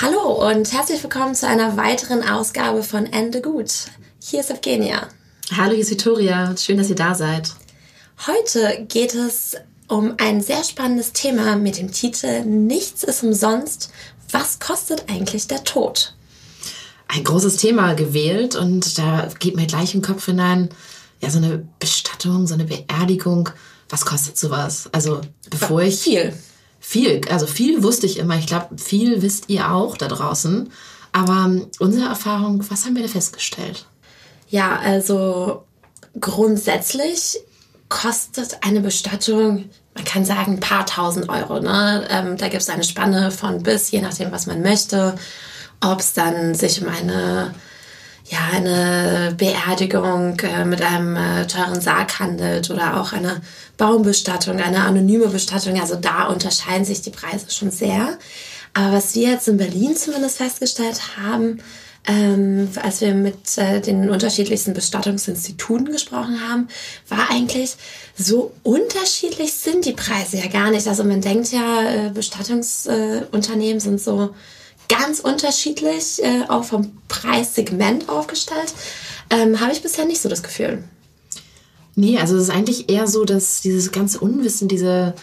Hallo und herzlich willkommen zu einer weiteren Ausgabe von Ende Gut. Hier ist Evgenia. Hallo, hier ist Victoria. Schön, dass ihr da seid. Heute geht es um ein sehr spannendes Thema mit dem Titel Nichts ist umsonst. Was kostet eigentlich der Tod? ein großes Thema gewählt und da geht mir gleich im Kopf hinein, ja, so eine Bestattung, so eine Beerdigung, was kostet sowas? Also, bevor ich. Viel. Viel, also viel wusste ich immer. Ich glaube, viel wisst ihr auch da draußen. Aber ähm, unsere Erfahrung, was haben wir da festgestellt? Ja, also grundsätzlich kostet eine Bestattung, man kann sagen, ein paar tausend Euro. Ne? Ähm, da gibt es eine Spanne von bis, je nachdem, was man möchte ob es dann sich um eine ja, eine Beerdigung äh, mit einem äh, teuren Sarg handelt oder auch eine Baumbestattung, eine anonyme Bestattung. Also da unterscheiden sich die Preise schon sehr. Aber was wir jetzt in Berlin zumindest festgestellt haben, ähm, als wir mit äh, den unterschiedlichsten Bestattungsinstituten gesprochen haben, war eigentlich, so unterschiedlich sind die Preise ja gar nicht. Also man denkt ja, äh, Bestattungsunternehmen sind so ganz unterschiedlich, äh, auch vom Preissegment aufgestellt. Ähm, Habe ich bisher nicht so das Gefühl. Nee, also es ist eigentlich eher so, dass dieses ganze Unwissen, diese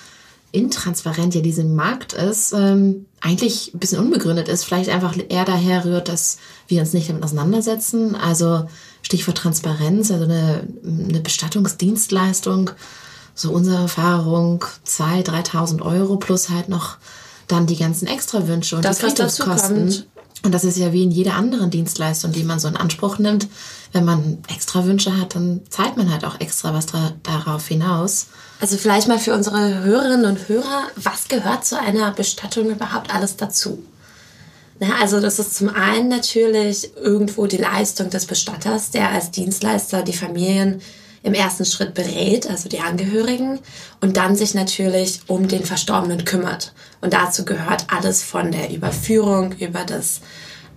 intransparent ja diesen Markt ist, ähm, eigentlich ein bisschen unbegründet ist. Vielleicht einfach eher daher rührt, dass wir uns nicht damit auseinandersetzen. Also Stichwort Transparenz, also eine, eine Bestattungsdienstleistung, so unsere Erfahrung, 2.000, 3.000 Euro plus halt noch dann die ganzen Extrawünsche und das, die Friedhofskosten. Und das ist ja wie in jeder anderen Dienstleistung, die man so in Anspruch nimmt. Wenn man extra Wünsche hat, dann zahlt man halt auch extra was darauf hinaus. Also vielleicht mal für unsere Hörerinnen und Hörer, was gehört zu einer Bestattung überhaupt alles dazu? Na, also das ist zum einen natürlich irgendwo die Leistung des Bestatters, der als Dienstleister die Familien im ersten Schritt berät, also die Angehörigen, und dann sich natürlich um den Verstorbenen kümmert. Und dazu gehört alles von der Überführung über das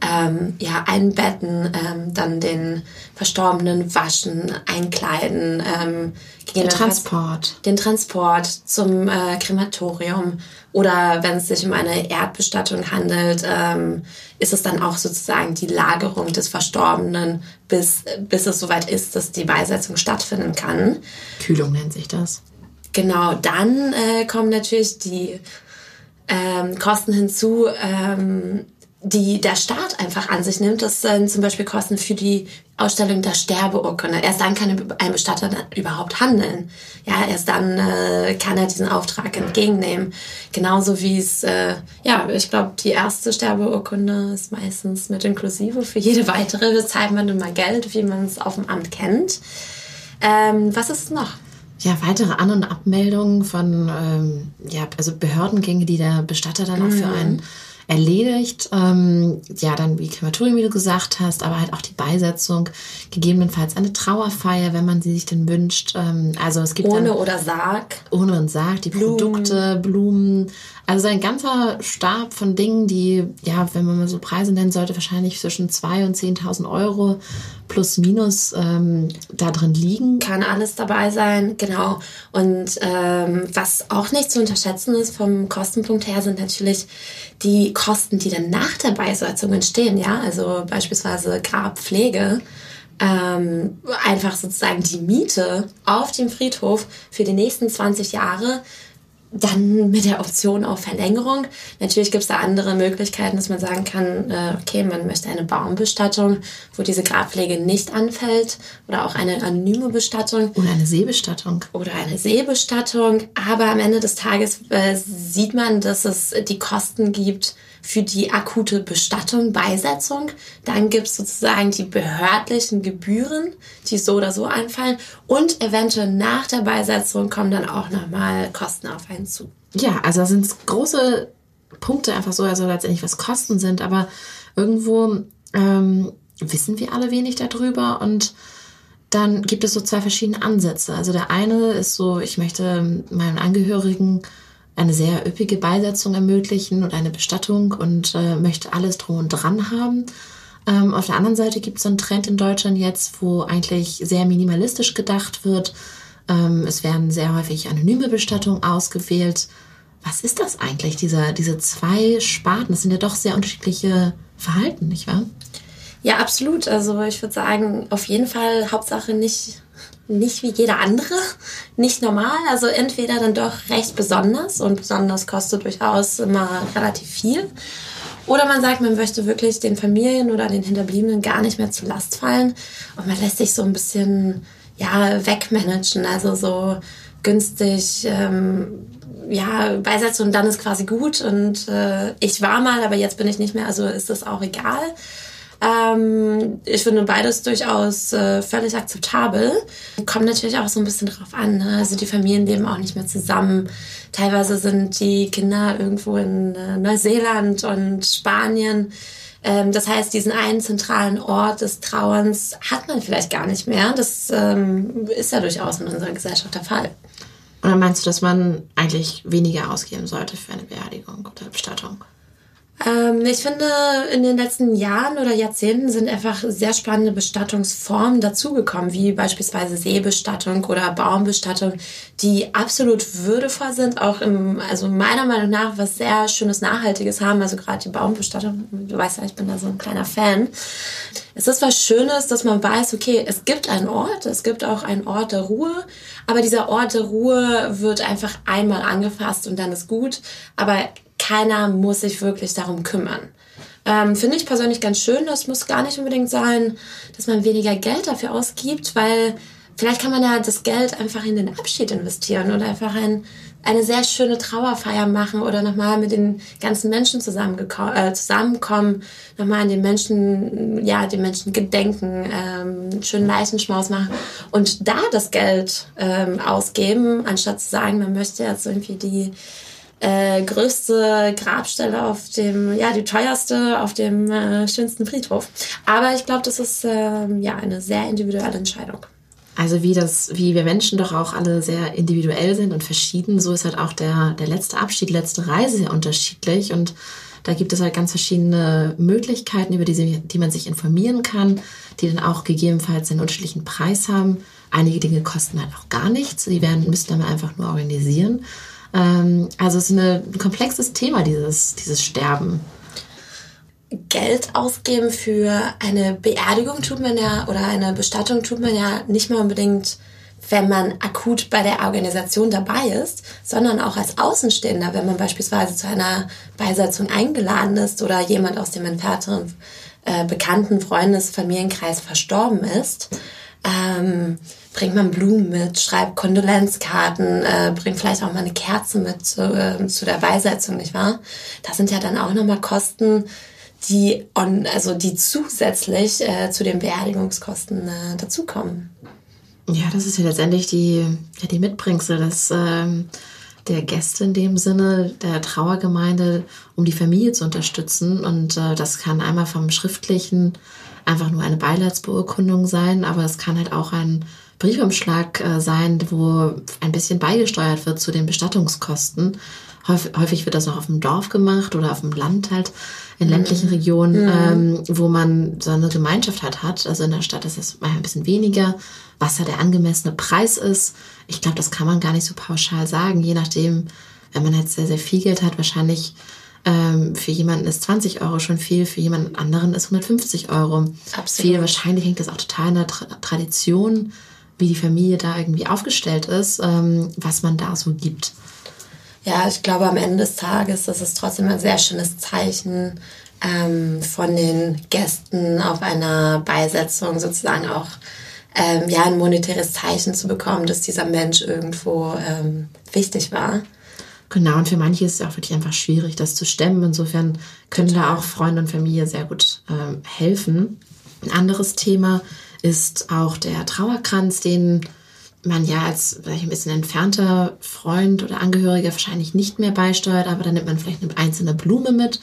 ähm, ja, einbetten, ähm, dann den Verstorbenen waschen, einkleiden, ähm, den Transport. Den Transport zum äh, Krematorium oder wenn es sich um eine Erdbestattung handelt, ähm, ist es dann auch sozusagen die Lagerung des Verstorbenen, bis, bis es soweit ist, dass die Beisetzung stattfinden kann. Kühlung nennt sich das. Genau, dann äh, kommen natürlich die ähm, Kosten hinzu, ähm, die der Staat einfach an sich nimmt. Das sind zum Beispiel Kosten für die Ausstellung der Sterbeurkunde. Erst dann kann ein Bestatter überhaupt handeln. Ja, erst dann äh, kann er diesen Auftrag entgegennehmen. Genauso wie es, äh, ja, ich glaube, die erste Sterbeurkunde ist meistens mit inklusive. Für jede weitere bezahlt man immer Geld, wie man es auf dem Amt kennt. Ähm, was ist noch? Ja, weitere An- und Abmeldungen von ähm, ja, also Behördengänge, die der Bestatter dann auch für mhm. einen erledigt. Ähm, ja, dann wie Krematorium, wie du gesagt hast, aber halt auch die Beisetzung, gegebenenfalls eine Trauerfeier, wenn man sie sich denn wünscht. Ähm, also es gibt ohne dann, oder Sarg, ohne und Sarg, die Blumen. Produkte, Blumen, also ein ganzer Stab von Dingen, die ja, wenn man mal so Preise nennen sollte, wahrscheinlich zwischen zwei und 10.000 Euro plus minus ähm, da drin liegen? Kann alles dabei sein, genau. Und ähm, was auch nicht zu unterschätzen ist vom Kostenpunkt her, sind natürlich die Kosten, die dann nach der Beisetzung entstehen. Ja, also beispielsweise Grabpflege. Ähm, einfach sozusagen die Miete auf dem Friedhof für die nächsten 20 Jahre dann mit der Option auf Verlängerung. Natürlich gibt es da andere Möglichkeiten, dass man sagen kann, äh, okay, man möchte eine Baumbestattung, wo diese Grabpflege nicht anfällt oder auch eine anonyme Bestattung. Oder eine Seebestattung. Oder eine Seebestattung. Aber am Ende des Tages äh, sieht man, dass es die Kosten gibt, für die akute Bestattung, Beisetzung. Dann gibt es sozusagen die behördlichen Gebühren, die so oder so anfallen. Und eventuell nach der Beisetzung kommen dann auch nochmal Kosten auf einen zu. Ja, also da sind große Punkte einfach so, also letztendlich was Kosten sind, aber irgendwo ähm, wissen wir alle wenig darüber und dann gibt es so zwei verschiedene Ansätze. Also der eine ist so, ich möchte meinen Angehörigen eine sehr üppige Beisetzung ermöglichen und eine Bestattung und äh, möchte alles drum und dran haben. Ähm, auf der anderen Seite gibt es so einen Trend in Deutschland jetzt, wo eigentlich sehr minimalistisch gedacht wird. Ähm, es werden sehr häufig anonyme Bestattungen ausgewählt. Was ist das eigentlich, dieser, diese zwei Sparten? Das sind ja doch sehr unterschiedliche Verhalten, nicht wahr? Ja, absolut. Also ich würde sagen, auf jeden Fall Hauptsache nicht nicht wie jeder andere, nicht normal. Also entweder dann doch recht besonders und besonders kostet durchaus immer relativ viel. Oder man sagt, man möchte wirklich den Familien oder den Hinterbliebenen gar nicht mehr zur Last fallen und man lässt sich so ein bisschen ja wegmanagen, also so günstig ähm, ja beisetzen und dann ist quasi gut und äh, ich war mal, aber jetzt bin ich nicht mehr, also ist das auch egal. Ähm, ich finde beides durchaus äh, völlig akzeptabel. Kommt natürlich auch so ein bisschen drauf an. Ne? Also die Familien leben auch nicht mehr zusammen. Teilweise sind die Kinder irgendwo in äh, Neuseeland und Spanien. Ähm, das heißt, diesen einen zentralen Ort des Trauerns hat man vielleicht gar nicht mehr. Das ähm, ist ja durchaus in unserer Gesellschaft der Fall. Oder meinst du, dass man eigentlich weniger ausgeben sollte für eine Beerdigung oder Bestattung? Ähm, ich finde, in den letzten Jahren oder Jahrzehnten sind einfach sehr spannende Bestattungsformen dazugekommen, wie beispielsweise Seebestattung oder Baumbestattung, die absolut würdevoll sind, auch im, also meiner Meinung nach was sehr schönes Nachhaltiges haben. Also gerade die Baumbestattung, du weißt ja, ich bin da so ein kleiner Fan. Es ist was Schönes, dass man weiß, okay, es gibt einen Ort, es gibt auch einen Ort der Ruhe, aber dieser Ort der Ruhe wird einfach einmal angefasst und dann ist gut. Aber keiner muss sich wirklich darum kümmern. Ähm, Finde ich persönlich ganz schön. Das muss gar nicht unbedingt sein, dass man weniger Geld dafür ausgibt, weil vielleicht kann man ja das Geld einfach in den Abschied investieren oder einfach ein, eine sehr schöne Trauerfeier machen oder nochmal mit den ganzen Menschen äh, zusammenkommen, nochmal an den Menschen, ja, den Menschen gedenken, ähm, schönen Leichenschmaus machen und da das Geld ähm, ausgeben, anstatt zu sagen, man möchte jetzt irgendwie die äh, größte Grabstelle auf dem, ja, die teuerste auf dem äh, schönsten Friedhof. Aber ich glaube, das ist äh, ja eine sehr individuelle Entscheidung. Also wie das, wie wir Menschen doch auch alle sehr individuell sind und verschieden, so ist halt auch der, der letzte Abschied, letzte Reise sehr unterschiedlich und da gibt es halt ganz verschiedene Möglichkeiten, über die, die man sich informieren kann, die dann auch gegebenenfalls einen unterschiedlichen Preis haben. Einige Dinge kosten halt auch gar nichts, die werden, müssen dann einfach nur organisieren. Ähm, also es ist ein komplexes Thema, dieses, dieses Sterben. Geld ausgeben für eine Beerdigung tut man ja oder eine Bestattung tut man ja nicht mal unbedingt, wenn man akut bei der Organisation dabei ist, sondern auch als Außenstehender, wenn man beispielsweise zu einer Beisetzung eingeladen ist oder jemand aus dem entfernten äh, bekannten Freundes-, Familienkreis verstorben ist. Ähm, bringt man Blumen mit, schreibt Kondolenzkarten, äh, bringt vielleicht auch mal eine Kerze mit zu, äh, zu der Beisetzung, nicht wahr? Das sind ja dann auch nochmal Kosten, die on, also die zusätzlich äh, zu den Beerdigungskosten äh, dazukommen. Ja, das ist ja letztendlich die, ja, die Mitbringsel des, ähm, der Gäste in dem Sinne, der Trauergemeinde, um die Familie zu unterstützen. Und äh, das kann einmal vom schriftlichen einfach nur eine Beileidsbeurkundung sein, aber es kann halt auch ein Briefumschlag äh, sein, wo ein bisschen beigesteuert wird zu den Bestattungskosten. Häufig, häufig wird das noch auf dem Dorf gemacht oder auf dem Land halt. in ländlichen Regionen, ähm, wo man so eine Gemeinschaft halt hat. Also in der Stadt ist es mal ein bisschen weniger, was da der angemessene Preis ist. Ich glaube, das kann man gar nicht so pauschal sagen, je nachdem, wenn man halt sehr, sehr viel Geld hat, wahrscheinlich ähm, für jemanden ist 20 Euro schon viel, für jemanden anderen ist 150 Euro Absolut. viel. Wahrscheinlich hängt das auch total in der Tra Tradition, wie die Familie da irgendwie aufgestellt ist, ähm, was man da so gibt. Ja, ich glaube, am Ende des Tages das ist trotzdem ein sehr schönes Zeichen ähm, von den Gästen auf einer Beisetzung sozusagen auch ähm, ja, ein monetäres Zeichen zu bekommen, dass dieser Mensch irgendwo ähm, wichtig war. Genau, und für manche ist es auch wirklich einfach schwierig, das zu stemmen. Insofern können da auch Freunde und Familie sehr gut ähm, helfen. Ein anderes Thema ist auch der Trauerkranz, den man ja als vielleicht ein bisschen entfernter Freund oder Angehöriger wahrscheinlich nicht mehr beisteuert, aber dann nimmt man vielleicht eine einzelne Blume mit.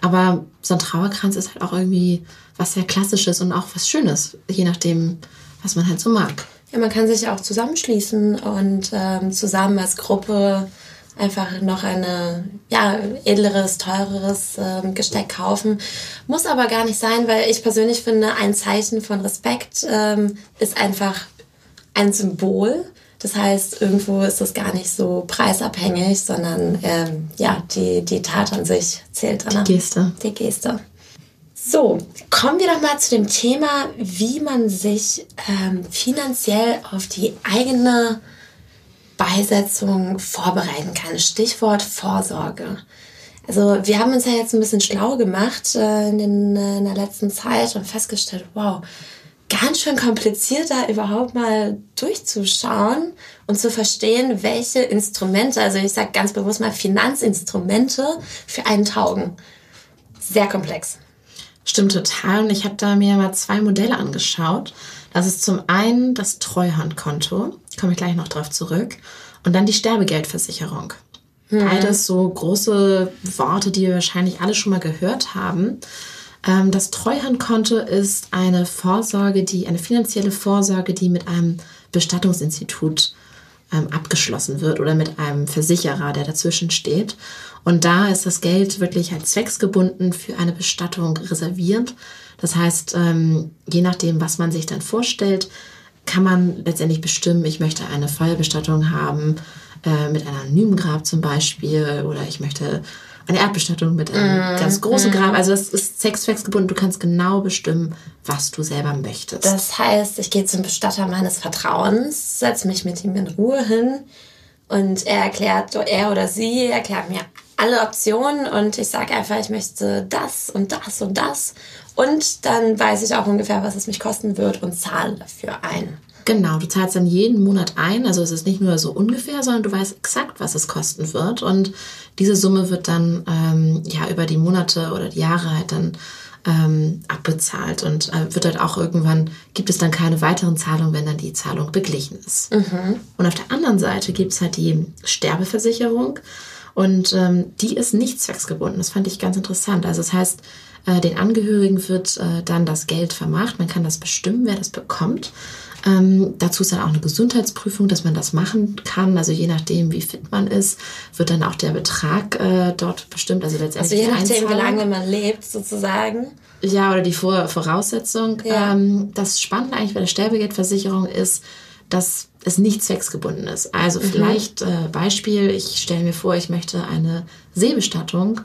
Aber so ein Trauerkranz ist halt auch irgendwie was sehr Klassisches und auch was Schönes, je nachdem, was man halt so mag. Ja, man kann sich auch zusammenschließen und ähm, zusammen als Gruppe einfach noch eine ja edleres, teureres ähm, Gesteck kaufen. Muss aber gar nicht sein, weil ich persönlich finde, ein Zeichen von Respekt ähm, ist einfach ein Symbol. Das heißt, irgendwo ist das gar nicht so preisabhängig, sondern ähm, ja, die, die Tat an sich zählt dann. Die Geste. Die Geste. So, kommen wir doch mal zu dem Thema, wie man sich ähm, finanziell auf die eigene Beisetzung vorbereiten kann. Stichwort Vorsorge. Also wir haben uns ja jetzt ein bisschen schlau gemacht äh, in, äh, in der letzten Zeit und festgestellt, wow, ganz schön kompliziert da überhaupt mal durchzuschauen und zu verstehen, welche Instrumente, also ich sage ganz bewusst mal Finanzinstrumente für einen taugen. Sehr komplex. Stimmt total. Und ich habe da mir mal zwei Modelle angeschaut. Das ist zum einen das Treuhandkonto, komme ich gleich noch drauf zurück, und dann die Sterbegeldversicherung. Beides so große Worte, die wir wahrscheinlich alle schon mal gehört haben. Ähm, das Treuhandkonto ist eine Vorsorge, die eine finanzielle Vorsorge, die mit einem Bestattungsinstitut ähm, abgeschlossen wird oder mit einem Versicherer, der dazwischen steht. Und da ist das Geld wirklich als zwecksgebunden für eine Bestattung reserviert. Das heißt, ähm, je nachdem, was man sich dann vorstellt, kann man letztendlich bestimmen, ich möchte eine Feuerbestattung haben äh, mit einem anonymen Grab zum Beispiel oder ich möchte eine Erdbestattung mit einem ganz großen Grab. Also es ist zwecksgebunden. Du kannst genau bestimmen, was du selber möchtest. Das heißt, ich gehe zum Bestatter meines Vertrauens, setze mich mit ihm in Ruhe hin und er erklärt, er oder sie erklärt mir alle Optionen und ich sage einfach, ich möchte das und das und das. Und dann weiß ich auch ungefähr, was es mich kosten wird und zahle dafür ein. Genau, du zahlst dann jeden Monat ein. Also es ist nicht nur so ungefähr, sondern du weißt exakt, was es kosten wird. Und diese Summe wird dann ähm, ja über die Monate oder die Jahre halt dann ähm, abbezahlt und äh, wird halt auch irgendwann, gibt es dann keine weiteren Zahlungen, wenn dann die Zahlung beglichen ist. Und auf der anderen Seite gibt es halt die Sterbeversicherung und ähm, die ist nicht zwecksgebunden. Das fand ich ganz interessant. Also das heißt, äh, den Angehörigen wird äh, dann das Geld vermacht. Man kann das bestimmen, wer das bekommt. Ähm, dazu ist dann auch eine Gesundheitsprüfung, dass man das machen kann. Also je nachdem, wie fit man ist, wird dann auch der Betrag äh, dort bestimmt. Also Also letztendlich je die nachdem, wie lange man lebt, sozusagen. Ja, oder die Vor Voraussetzung. Ja. Ähm, das Spannende eigentlich bei der Sterbegeldversicherung ist, dass es nicht zwecksgebunden ist. Also vielleicht äh, Beispiel, ich stelle mir vor, ich möchte eine Seebestattung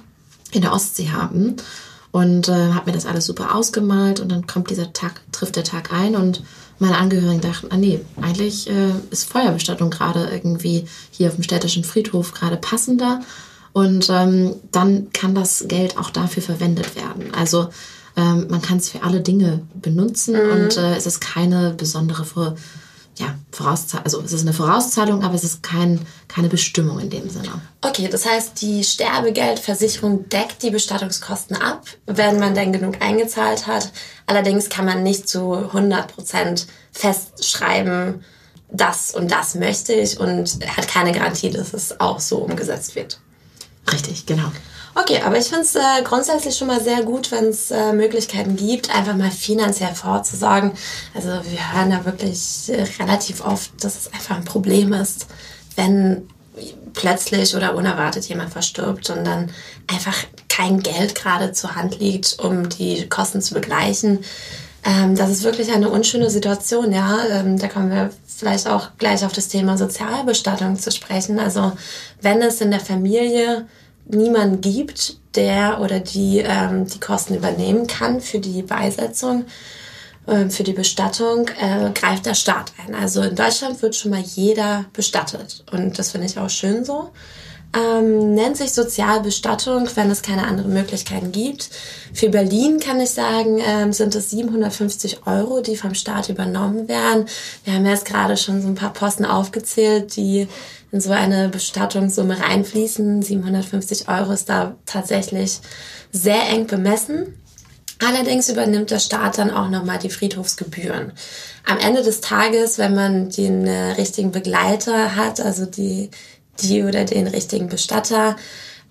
in der Ostsee haben und äh, habe mir das alles super ausgemalt und dann kommt dieser Tag, trifft der Tag ein und meine Angehörigen dachten, ah nee, eigentlich äh, ist Feuerbestattung gerade irgendwie hier auf dem städtischen Friedhof gerade passender und ähm, dann kann das Geld auch dafür verwendet werden. Also ähm, man kann es für alle Dinge benutzen und äh, es ist keine besondere Vor ja, Vorauszahlung, also es ist eine Vorauszahlung, aber es ist kein, keine Bestimmung in dem Sinne. Okay, das heißt, die Sterbegeldversicherung deckt die Bestattungskosten ab, wenn man denn genug eingezahlt hat. Allerdings kann man nicht zu 100% festschreiben, das und das möchte ich und hat keine Garantie, dass es auch so umgesetzt wird. Richtig, genau. Okay, aber ich finde es äh, grundsätzlich schon mal sehr gut, wenn es äh, Möglichkeiten gibt, einfach mal finanziell vorzusorgen. Also wir hören ja wirklich äh, relativ oft, dass es einfach ein Problem ist, wenn plötzlich oder unerwartet jemand verstirbt und dann einfach kein Geld gerade zur Hand liegt, um die Kosten zu begleichen. Ähm, das ist wirklich eine unschöne Situation, ja. Ähm, da kommen wir vielleicht auch gleich auf das Thema Sozialbestattung zu sprechen. Also wenn es in der Familie niemanden gibt, der oder die ähm, die Kosten übernehmen kann für die Beisetzung, äh, für die Bestattung, äh, greift der Staat ein. Also in Deutschland wird schon mal jeder bestattet und das finde ich auch schön so. Ähm, nennt sich Sozialbestattung, wenn es keine anderen Möglichkeiten gibt. Für Berlin kann ich sagen, ähm, sind es 750 Euro, die vom Staat übernommen werden. Wir haben jetzt gerade schon so ein paar Posten aufgezählt, die in so eine Bestattungssumme reinfließen. 750 Euro ist da tatsächlich sehr eng bemessen. Allerdings übernimmt der Staat dann auch nochmal die Friedhofsgebühren. Am Ende des Tages, wenn man den äh, richtigen Begleiter hat, also die die oder den richtigen Bestatter,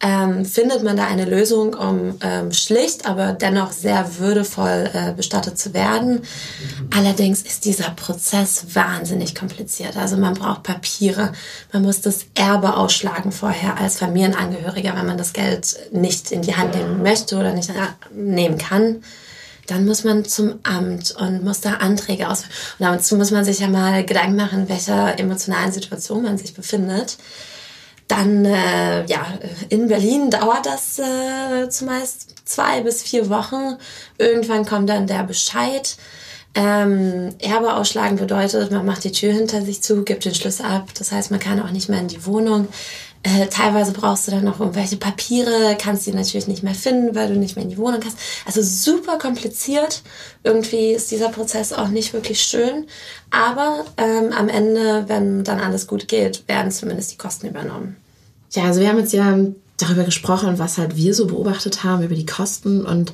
ähm, findet man da eine Lösung, um ähm, schlicht, aber dennoch sehr würdevoll äh, bestattet zu werden. Allerdings ist dieser Prozess wahnsinnig kompliziert. Also man braucht Papiere, man muss das Erbe ausschlagen vorher als Familienangehöriger, wenn man das Geld nicht in die Hand nehmen möchte oder nicht nehmen kann. Dann muss man zum Amt und muss da Anträge ausfüllen. Und dazu muss man sich ja mal Gedanken machen, in welcher emotionalen Situation man sich befindet. Dann, äh, ja, in Berlin dauert das äh, zumeist zwei bis vier Wochen. Irgendwann kommt dann der Bescheid. Ähm, Erbe ausschlagen bedeutet, man macht die Tür hinter sich zu, gibt den Schlüssel ab. Das heißt, man kann auch nicht mehr in die Wohnung. Äh, teilweise brauchst du dann noch irgendwelche Papiere, kannst die natürlich nicht mehr finden, weil du nicht mehr in die Wohnung kannst. Also super kompliziert. Irgendwie ist dieser Prozess auch nicht wirklich schön. Aber ähm, am Ende, wenn dann alles gut geht, werden zumindest die Kosten übernommen. Ja, also wir haben jetzt ja darüber gesprochen, was halt wir so beobachtet haben über die Kosten und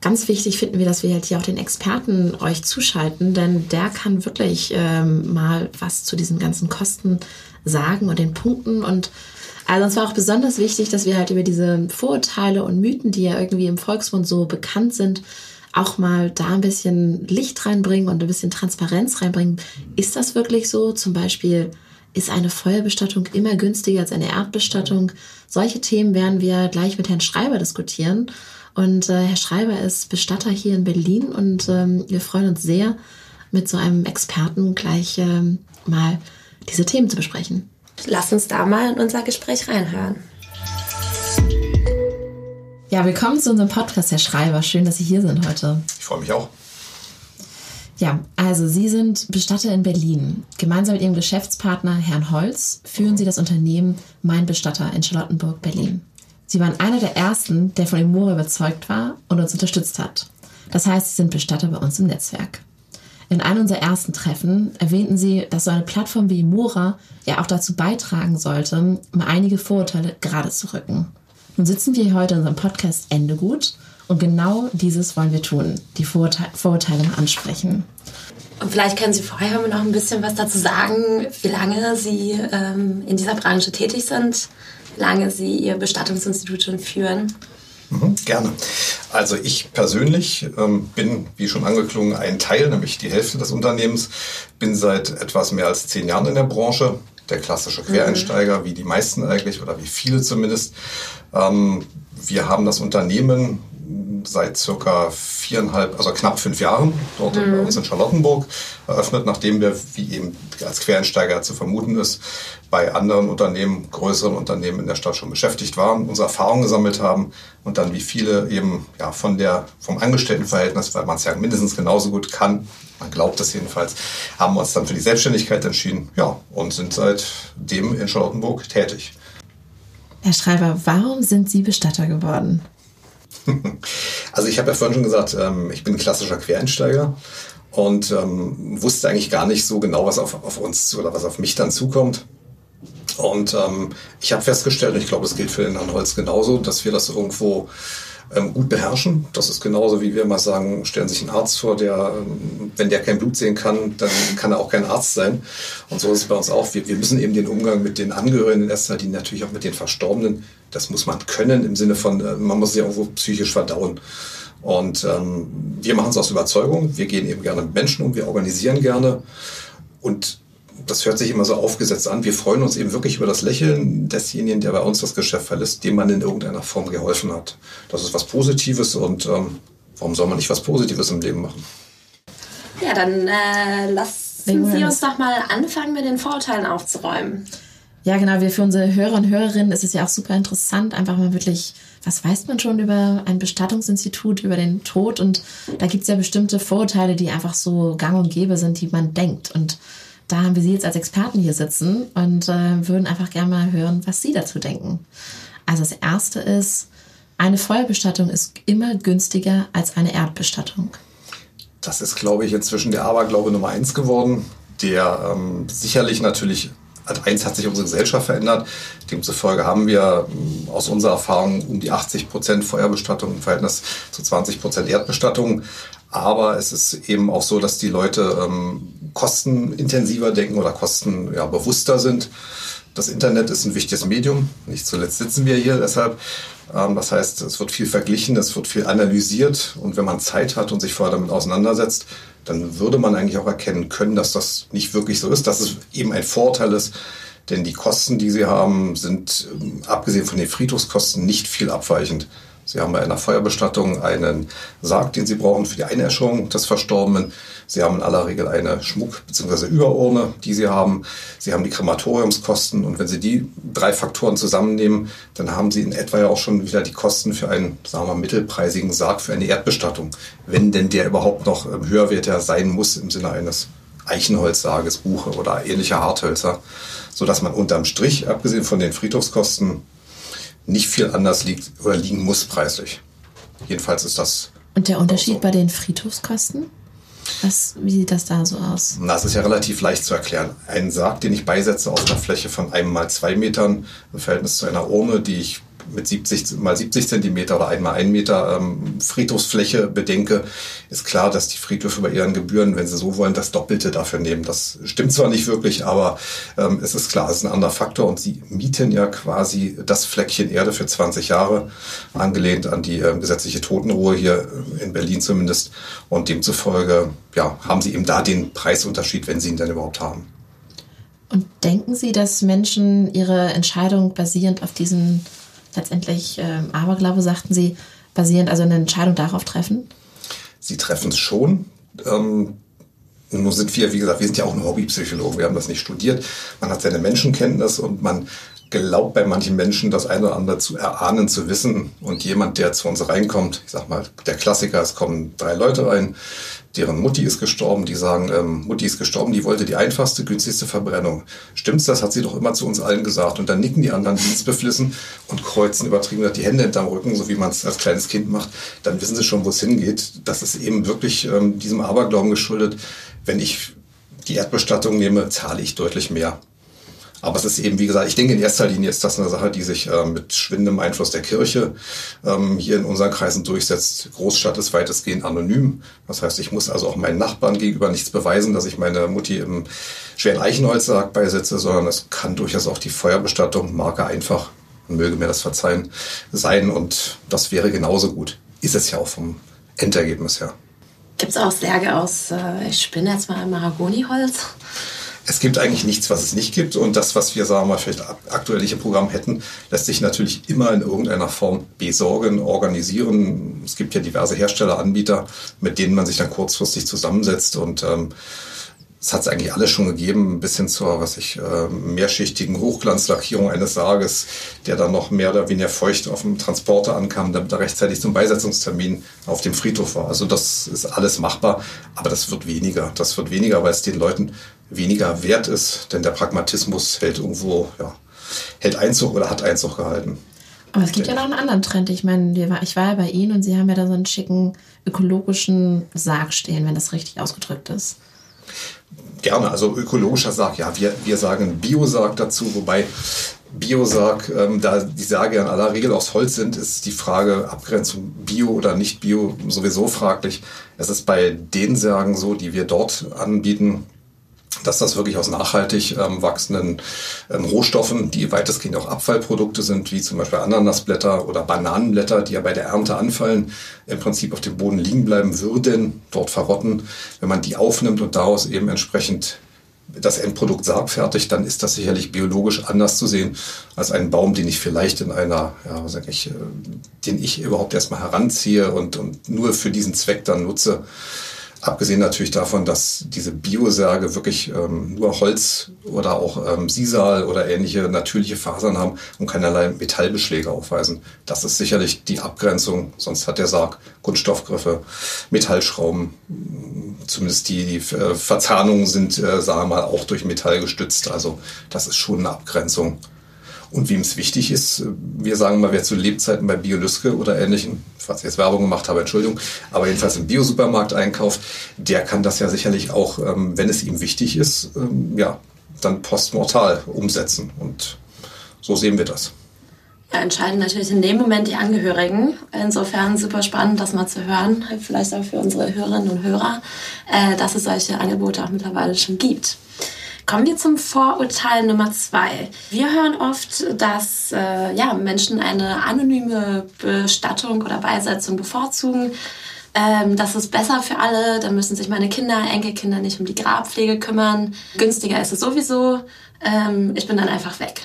ganz wichtig finden wir, dass wir halt hier auch den Experten euch zuschalten, denn der kann wirklich ähm, mal was zu diesen ganzen Kosten sagen und den Punkten und also uns war auch besonders wichtig, dass wir halt über diese Vorurteile und Mythen, die ja irgendwie im Volksmund so bekannt sind, auch mal da ein bisschen Licht reinbringen und ein bisschen Transparenz reinbringen. Ist das wirklich so? Zum Beispiel, ist eine Feuerbestattung immer günstiger als eine Erdbestattung? Solche Themen werden wir gleich mit Herrn Schreiber diskutieren. Und äh, Herr Schreiber ist Bestatter hier in Berlin und ähm, wir freuen uns sehr, mit so einem Experten gleich ähm, mal diese Themen zu besprechen. Lass uns da mal in unser Gespräch reinhören. Ja, willkommen zu unserem Podcast, Herr Schreiber. Schön, dass Sie hier sind heute. Ich freue mich auch. Ja, also Sie sind Bestatter in Berlin. Gemeinsam mit Ihrem Geschäftspartner Herrn Holz führen Sie das Unternehmen Mein Bestatter in Charlottenburg, Berlin. Sie waren einer der ersten, der von Imora überzeugt war und uns unterstützt hat. Das heißt, Sie sind Bestatter bei uns im Netzwerk. In einem unserer ersten Treffen erwähnten Sie, dass so eine Plattform wie Imora ja auch dazu beitragen sollte, mal einige Vorurteile gerade zu rücken. Nun sitzen wir heute in unserem Podcast Ende gut und genau dieses wollen wir tun, die Vorurteile, Vorurteile ansprechen. Und vielleicht können Sie vorher noch ein bisschen was dazu sagen, wie lange Sie ähm, in dieser Branche tätig sind, wie lange Sie Ihr Bestattungsinstitut schon führen. Mhm, gerne. Also ich persönlich ähm, bin, wie schon angeklungen, ein Teil, nämlich die Hälfte des Unternehmens, bin seit etwas mehr als zehn Jahren in der Branche, der klassische Quereinsteiger, mhm. wie die meisten eigentlich oder wie viele zumindest. Ähm, wir haben das Unternehmen seit circa viereinhalb, also knapp fünf Jahren dort mhm. bei uns in Charlottenburg eröffnet, nachdem wir, wie eben als Quereinsteiger zu vermuten ist, bei anderen Unternehmen, größeren Unternehmen in der Stadt schon beschäftigt waren, unsere Erfahrungen gesammelt haben und dann wie viele eben ja, von der, vom Angestelltenverhältnis, weil man es ja mindestens genauso gut kann, man glaubt es jedenfalls, haben wir uns dann für die Selbstständigkeit entschieden, ja, und sind seitdem in Charlottenburg tätig. Herr Schreiber, warum sind Sie Bestatter geworden? Also ich habe ja vorhin schon gesagt, ähm, ich bin klassischer Quereinsteiger und ähm, wusste eigentlich gar nicht so genau, was auf, auf uns oder was auf mich dann zukommt. Und ähm, ich habe festgestellt, und ich glaube, das gilt für den Herrn Holz genauso, dass wir das irgendwo gut beherrschen. Das ist genauso, wie wir mal sagen, stellen sich einen Arzt vor, der, wenn der kein Blut sehen kann, dann kann er auch kein Arzt sein. Und so ist es bei uns auch. Wir, wir müssen eben den Umgang mit den Angehörigen in erster Linie natürlich auch mit den Verstorbenen, das muss man können im Sinne von, äh, man muss sie irgendwo psychisch verdauen. Und ähm, wir machen es aus Überzeugung. Wir gehen eben gerne mit Menschen um, wir organisieren gerne. Und das hört sich immer so aufgesetzt an. Wir freuen uns eben wirklich über das Lächeln desjenigen, der bei uns das Geschäft verlässt, dem man in irgendeiner Form geholfen hat. Das ist was Positives und ähm, warum soll man nicht was Positives im Leben machen? Ja, dann äh, lassen Sie uns doch mal anfangen, mit den Vorurteilen aufzuräumen. Ja, genau. Wir für unsere Hörer und Hörerinnen ist es ja auch super interessant, einfach mal wirklich, was weiß man schon über ein Bestattungsinstitut, über den Tod? Und da gibt es ja bestimmte Vorurteile, die einfach so gang und gäbe sind, die man denkt. Und da haben wir Sie jetzt als Experten hier sitzen und äh, würden einfach gerne mal hören, was Sie dazu denken. Also das Erste ist, eine Feuerbestattung ist immer günstiger als eine Erdbestattung. Das ist, glaube ich, inzwischen der Aberglaube Nummer eins geworden, der ähm, sicherlich natürlich als eins hat sich unsere Gesellschaft verändert. Demzufolge haben wir ähm, aus unserer Erfahrung um die 80 Prozent Feuerbestattung im Verhältnis zu 20 Prozent Erdbestattung. Aber es ist eben auch so, dass die Leute ähm, kostenintensiver denken oder kostenbewusster ja, sind. Das Internet ist ein wichtiges Medium. Nicht zuletzt sitzen wir hier deshalb. Ähm, das heißt, es wird viel verglichen, es wird viel analysiert. Und wenn man Zeit hat und sich vorher damit auseinandersetzt, dann würde man eigentlich auch erkennen können, dass das nicht wirklich so ist, dass es eben ein Vorteil ist. Denn die Kosten, die sie haben, sind ähm, abgesehen von den Friedhofskosten nicht viel abweichend. Sie haben bei einer Feuerbestattung einen Sarg, den Sie brauchen für die Einäscherung des Verstorbenen. Sie haben in aller Regel eine Schmuck- bzw. Überurne, die Sie haben. Sie haben die Krematoriumskosten. Und wenn Sie die drei Faktoren zusammennehmen, dann haben Sie in etwa ja auch schon wieder die Kosten für einen, sagen wir, mittelpreisigen Sarg für eine Erdbestattung. Wenn denn der überhaupt noch höherwertiger sein muss im Sinne eines Eichenholzsarges, Buche oder ähnlicher Harthölzer, sodass man unterm Strich, abgesehen von den Friedhofskosten, nicht viel anders liegt oder liegen muss preislich. Jedenfalls ist das. Und der Unterschied so. bei den Friedhofskosten? Was, wie sieht das da so aus? Das ist ja relativ leicht zu erklären. Ein Sarg, den ich beisetze aus einer Fläche von einem mal zwei Metern im Verhältnis zu einer Urne, die ich mit 70 mal 70 Zentimeter oder einmal ein Meter ähm, Friedhofsfläche bedenke, ist klar, dass die Friedhöfe bei ihren Gebühren, wenn sie so wollen, das Doppelte dafür nehmen. Das stimmt zwar nicht wirklich, aber ähm, es ist klar, es ist ein anderer Faktor und sie mieten ja quasi das Fleckchen Erde für 20 Jahre, angelehnt an die ähm, gesetzliche Totenruhe hier in Berlin zumindest. Und demzufolge ja, haben sie eben da den Preisunterschied, wenn sie ihn denn überhaupt haben. Und denken Sie, dass Menschen ihre Entscheidung basierend auf diesen letztendlich ähm, Aberglaube, sagten Sie, basierend, also eine Entscheidung darauf treffen? Sie treffen es schon. Ähm, nun sind wir, wie gesagt, wir sind ja auch nur Hobbypsychologen, wir haben das nicht studiert. Man hat seine Menschenkenntnis und man glaubt bei manchen Menschen das eine oder andere zu erahnen, zu wissen. Und jemand, der zu uns reinkommt, ich sag mal, der Klassiker, es kommen drei Leute rein, deren Mutti ist gestorben, die sagen, ähm, Mutti ist gestorben, die wollte die einfachste, günstigste Verbrennung. Stimmt's, das hat sie doch immer zu uns allen gesagt. Und dann nicken die anderen dienstbeflissen und kreuzen übertrieben die Hände hinterm Rücken, so wie man es als kleines Kind macht. Dann wissen sie schon, wo es hingeht. Das ist eben wirklich ähm, diesem Aberglauben geschuldet. Wenn ich die Erdbestattung nehme, zahle ich deutlich mehr. Aber es ist eben, wie gesagt, ich denke in erster Linie ist das eine Sache, die sich äh, mit schwindendem Einfluss der Kirche ähm, hier in unseren Kreisen durchsetzt. Großstadt ist weitestgehend anonym. Das heißt, ich muss also auch meinen Nachbarn gegenüber nichts beweisen, dass ich meine Mutti im schweren Eichenholzsarg beisetze, sondern es kann durchaus auch die Feuerbestattung, Marke einfach, möge mir das verzeihen, sein. Und das wäre genauso gut. Ist es ja auch vom Endergebnis her. Gibt es auch Särge aus, äh, ich spinne jetzt mal Mahagoniholz? Es gibt eigentlich nichts, was es nicht gibt. Und das, was wir, sagen wir, vielleicht aktuell im Programm hätten, lässt sich natürlich immer in irgendeiner Form besorgen, organisieren. Es gibt ja diverse Hersteller, Anbieter, mit denen man sich dann kurzfristig zusammensetzt und ähm, es hat es eigentlich alles schon gegeben, bis hin zur, was ich, äh, mehrschichtigen Hochglanzlackierung eines Sarges, der dann noch mehr oder weniger feucht auf dem Transporter ankam, damit er rechtzeitig zum Beisetzungstermin auf dem Friedhof war. Also das ist alles machbar, aber das wird weniger. Das wird weniger, weil es den Leuten weniger wert ist, denn der Pragmatismus hält irgendwo, ja, hält Einzug oder hat Einzug gehalten. Aber es gibt ja noch einen anderen Trend. Ich meine, ich war ja bei Ihnen und Sie haben ja da so einen schicken ökologischen Sarg stehen, wenn das richtig ausgedrückt ist. Gerne, also ökologischer Sarg, ja, wir, wir sagen Biosarg dazu, wobei Biosarg, ähm, da die Särge in aller Regel aus Holz sind, ist die Frage Abgrenzung Bio oder nicht Bio sowieso fraglich. Es ist bei den Särgen so, die wir dort anbieten, dass das wirklich aus nachhaltig ähm, wachsenden ähm, Rohstoffen, die weitestgehend auch Abfallprodukte sind, wie zum Beispiel Ananasblätter oder Bananenblätter, die ja bei der Ernte anfallen, im Prinzip auf dem Boden liegen bleiben würden, dort verrotten. Wenn man die aufnimmt und daraus eben entsprechend das Endprodukt sargfertig, dann ist das sicherlich biologisch anders zu sehen als ein Baum, den ich vielleicht in einer, ja, sag ich, äh, den ich überhaupt erstmal heranziehe und, und nur für diesen Zweck dann nutze. Abgesehen natürlich davon, dass diese Biosärge wirklich ähm, nur Holz oder auch ähm, Sisal oder ähnliche natürliche Fasern haben und keinerlei Metallbeschläge aufweisen. Das ist sicherlich die Abgrenzung. Sonst hat der Sarg Kunststoffgriffe, Metallschrauben. Zumindest die, die äh, Verzahnungen sind, äh, sagen wir mal, auch durch Metall gestützt. Also das ist schon eine Abgrenzung. Und wem es wichtig ist, wir sagen mal, wer zu Lebzeiten bei Biolüske oder ähnlichen, falls ich jetzt Werbung gemacht habe, Entschuldigung, aber jedenfalls im Biosupermarkt einkauft, der kann das ja sicherlich auch, ähm, wenn es ihm wichtig ist, ähm, ja, dann postmortal umsetzen. Und so sehen wir das. Ja, entscheiden natürlich in dem Moment die Angehörigen. Insofern super spannend, das mal zu hören, vielleicht auch für unsere Hörerinnen und Hörer, äh, dass es solche Angebote auch mittlerweile schon gibt. Kommen wir zum Vorurteil Nummer zwei. Wir hören oft, dass äh, ja, Menschen eine anonyme Bestattung oder Beisetzung bevorzugen. Ähm, das ist besser für alle, da müssen sich meine Kinder, Enkelkinder nicht um die Grabpflege kümmern. Günstiger ist es sowieso. Ähm, ich bin dann einfach weg.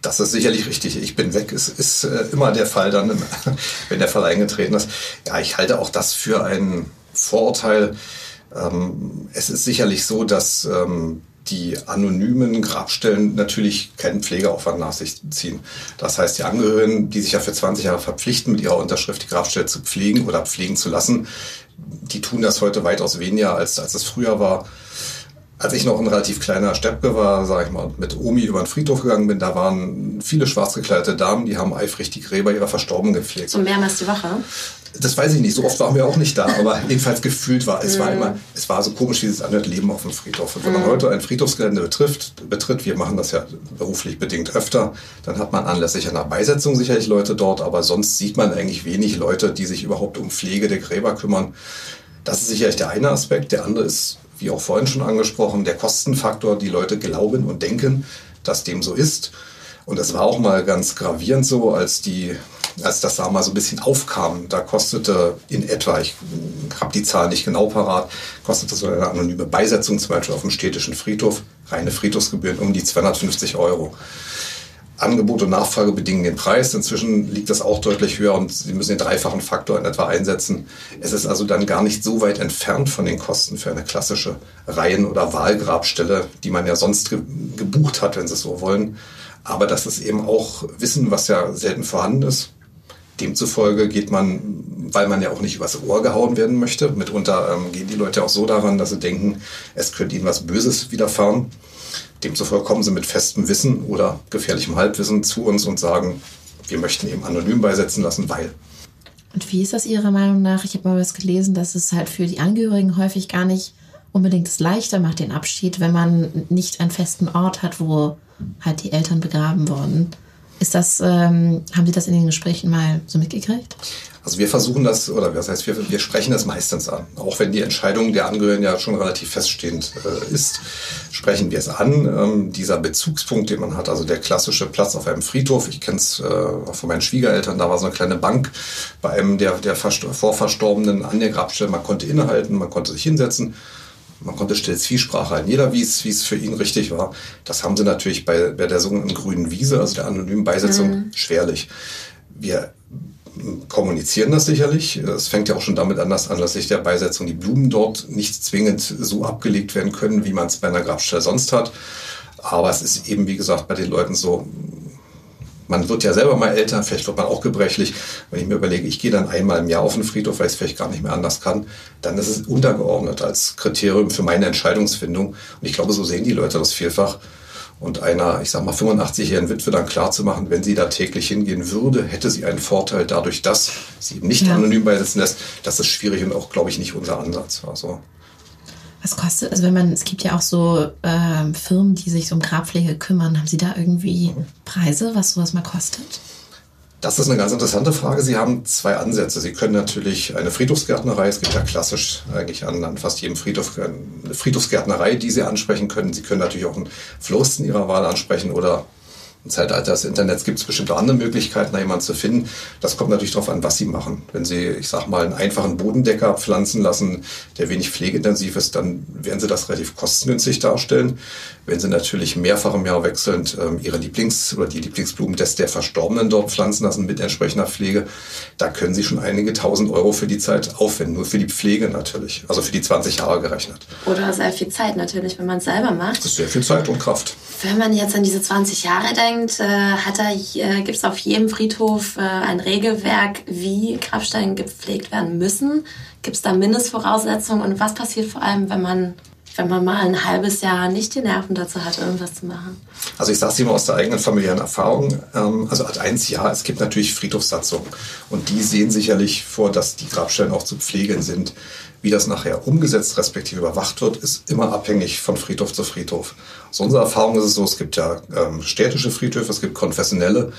Das ist sicherlich richtig. Ich bin weg. Es ist äh, immer der Fall dann, wenn der Fall eingetreten ist. Ja, ich halte auch das für ein Vorurteil es ist sicherlich so, dass ähm, die anonymen Grabstellen natürlich keinen Pflegeaufwand nach sich ziehen. Das heißt, die Angehörigen, die sich ja für 20 Jahre verpflichten, mit ihrer Unterschrift die Grabstelle zu pflegen oder pflegen zu lassen, die tun das heute weitaus weniger, als, als es früher war. Als ich noch ein relativ kleiner Steppke war, sage ich mal, mit Omi über den Friedhof gegangen bin, da waren viele schwarz gekleidete Damen, die haben eifrig die Gräber ihrer Verstorbenen gepflegt. So mehrmals die Woche? das weiß ich nicht, so oft waren wir auch nicht da, aber jedenfalls gefühlt war, es war mhm. immer, es war so komisch, dieses andere Leben auf dem Friedhof. Und wenn man mhm. heute ein Friedhofsgelände betrifft, betritt, wir machen das ja beruflich bedingt öfter, dann hat man anlässlich einer Beisetzung sicherlich Leute dort, aber sonst sieht man eigentlich wenig Leute, die sich überhaupt um Pflege der Gräber kümmern. Das ist sicherlich der eine Aspekt. Der andere ist, wie auch vorhin schon angesprochen, der Kostenfaktor. Die Leute glauben und denken, dass dem so ist. Und es war auch mal ganz gravierend so, als die als das da mal so ein bisschen aufkam, da kostete in etwa, ich habe die Zahl nicht genau parat, kostete so eine anonyme Beisetzung zum Beispiel auf dem städtischen Friedhof, reine Friedhofsgebühren um die 250 Euro. Angebot und Nachfrage bedingen den Preis. Inzwischen liegt das auch deutlich höher und Sie müssen den dreifachen Faktor in etwa einsetzen. Es ist also dann gar nicht so weit entfernt von den Kosten für eine klassische Reihen- oder Wahlgrabstelle, die man ja sonst gebucht hat, wenn Sie es so wollen. Aber das ist eben auch Wissen, was ja selten vorhanden ist. Demzufolge geht man, weil man ja auch nicht übers Ohr gehauen werden möchte, mitunter ähm, gehen die Leute auch so daran, dass sie denken, es könnte ihnen was Böses widerfahren. Demzufolge kommen sie mit festem Wissen oder gefährlichem Halbwissen zu uns und sagen, wir möchten eben anonym beisetzen lassen, weil. Und wie ist das Ihrer Meinung nach? Ich habe mal was gelesen, dass es halt für die Angehörigen häufig gar nicht unbedingt es leichter macht, den Abschied, wenn man nicht einen festen Ort hat, wo halt die Eltern begraben wurden. Ist das, ähm, haben Sie das in den Gesprächen mal so mitgekriegt? Also wir versuchen das, oder was heißt, wir, wir sprechen das meistens an. Auch wenn die Entscheidung der Angehörigen ja schon relativ feststehend äh, ist, sprechen wir es an. Ähm, dieser Bezugspunkt, den man hat, also der klassische Platz auf einem Friedhof, ich kenne es äh, von meinen Schwiegereltern, da war so eine kleine Bank bei einem der, der Vorverstorbenen an der Grabstelle. Man konnte innehalten, man konnte sich hinsetzen man konnte still Zwiesprache halten. Jeder wie es, wie es für ihn richtig war. Das haben sie natürlich bei, bei der sogenannten grünen Wiese, also der anonymen Beisetzung, mhm. schwerlich. Wir kommunizieren das sicherlich. Es fängt ja auch schon damit an, dass anlässlich der Beisetzung die Blumen dort nicht zwingend so abgelegt werden können, wie man es bei einer Grabstelle sonst hat. Aber es ist eben, wie gesagt, bei den Leuten so, man wird ja selber mal älter, vielleicht wird man auch gebrechlich. Wenn ich mir überlege, ich gehe dann einmal im Jahr auf den Friedhof, weil ich es vielleicht gar nicht mehr anders kann, dann ist es untergeordnet als Kriterium für meine Entscheidungsfindung. Und ich glaube, so sehen die Leute das vielfach. Und einer, ich sag mal, 85-jährigen Witwe dann klar zu machen, wenn sie da täglich hingehen würde, hätte sie einen Vorteil dadurch, dass sie eben nicht ja. anonym beisetzen lässt. Das ist schwierig und auch, glaube ich, nicht unser Ansatz. Also was kostet, also wenn man, es gibt ja auch so äh, Firmen, die sich um Grabpflege kümmern. Haben Sie da irgendwie Preise, was sowas mal kostet? Das ist eine ganz interessante Frage. Sie haben zwei Ansätze. Sie können natürlich eine Friedhofsgärtnerei, es gibt ja klassisch eigentlich an, an fast jedem Friedhof eine Friedhofsgärtnerei, die Sie ansprechen können. Sie können natürlich auch einen Floristen Ihrer Wahl ansprechen oder Im Zeitalter des Internets gibt es bestimmt auch andere Möglichkeiten, da jemanden zu finden. Das kommt natürlich darauf an, was Sie machen. Wenn Sie, ich sag mal, einen einfachen Bodendecker pflanzen lassen, der wenig pflegeintensiv ist, dann werden Sie das relativ kostengünstig darstellen. Wenn Sie natürlich mehrfach im Jahr wechselnd ähm, Ihre Lieblings- oder die Lieblingsblumen des der Verstorbenen dort pflanzen lassen mit entsprechender Pflege, da können Sie schon einige tausend Euro für die Zeit aufwenden. Nur für die Pflege natürlich. Also für die 20 Jahre gerechnet. Oder sehr viel Zeit natürlich, wenn man es selber macht. Das ist sehr viel Zeit und Kraft. Wenn man jetzt an diese 20 Jahre denkt, äh, hat äh, gibt es auf jedem Friedhof äh, ein Regelwerk, wie Grabsteine gepflegt werden müssen? Gibt es da Mindestvoraussetzungen? Und was passiert vor allem, wenn man wenn man mal ein halbes Jahr nicht die Nerven dazu hat, irgendwas zu machen? Also ich sage es immer aus der eigenen familiären Erfahrung. Ähm, also als eins ja, es gibt natürlich Friedhofssatzungen und die sehen sicherlich vor, dass die Grabstellen auch zu pflegen sind. Wie das nachher umgesetzt respektive überwacht wird, ist immer abhängig von Friedhof zu Friedhof. Aus unserer Erfahrung ist es so, es gibt ja ähm, städtische Friedhöfe, es gibt konfessionelle.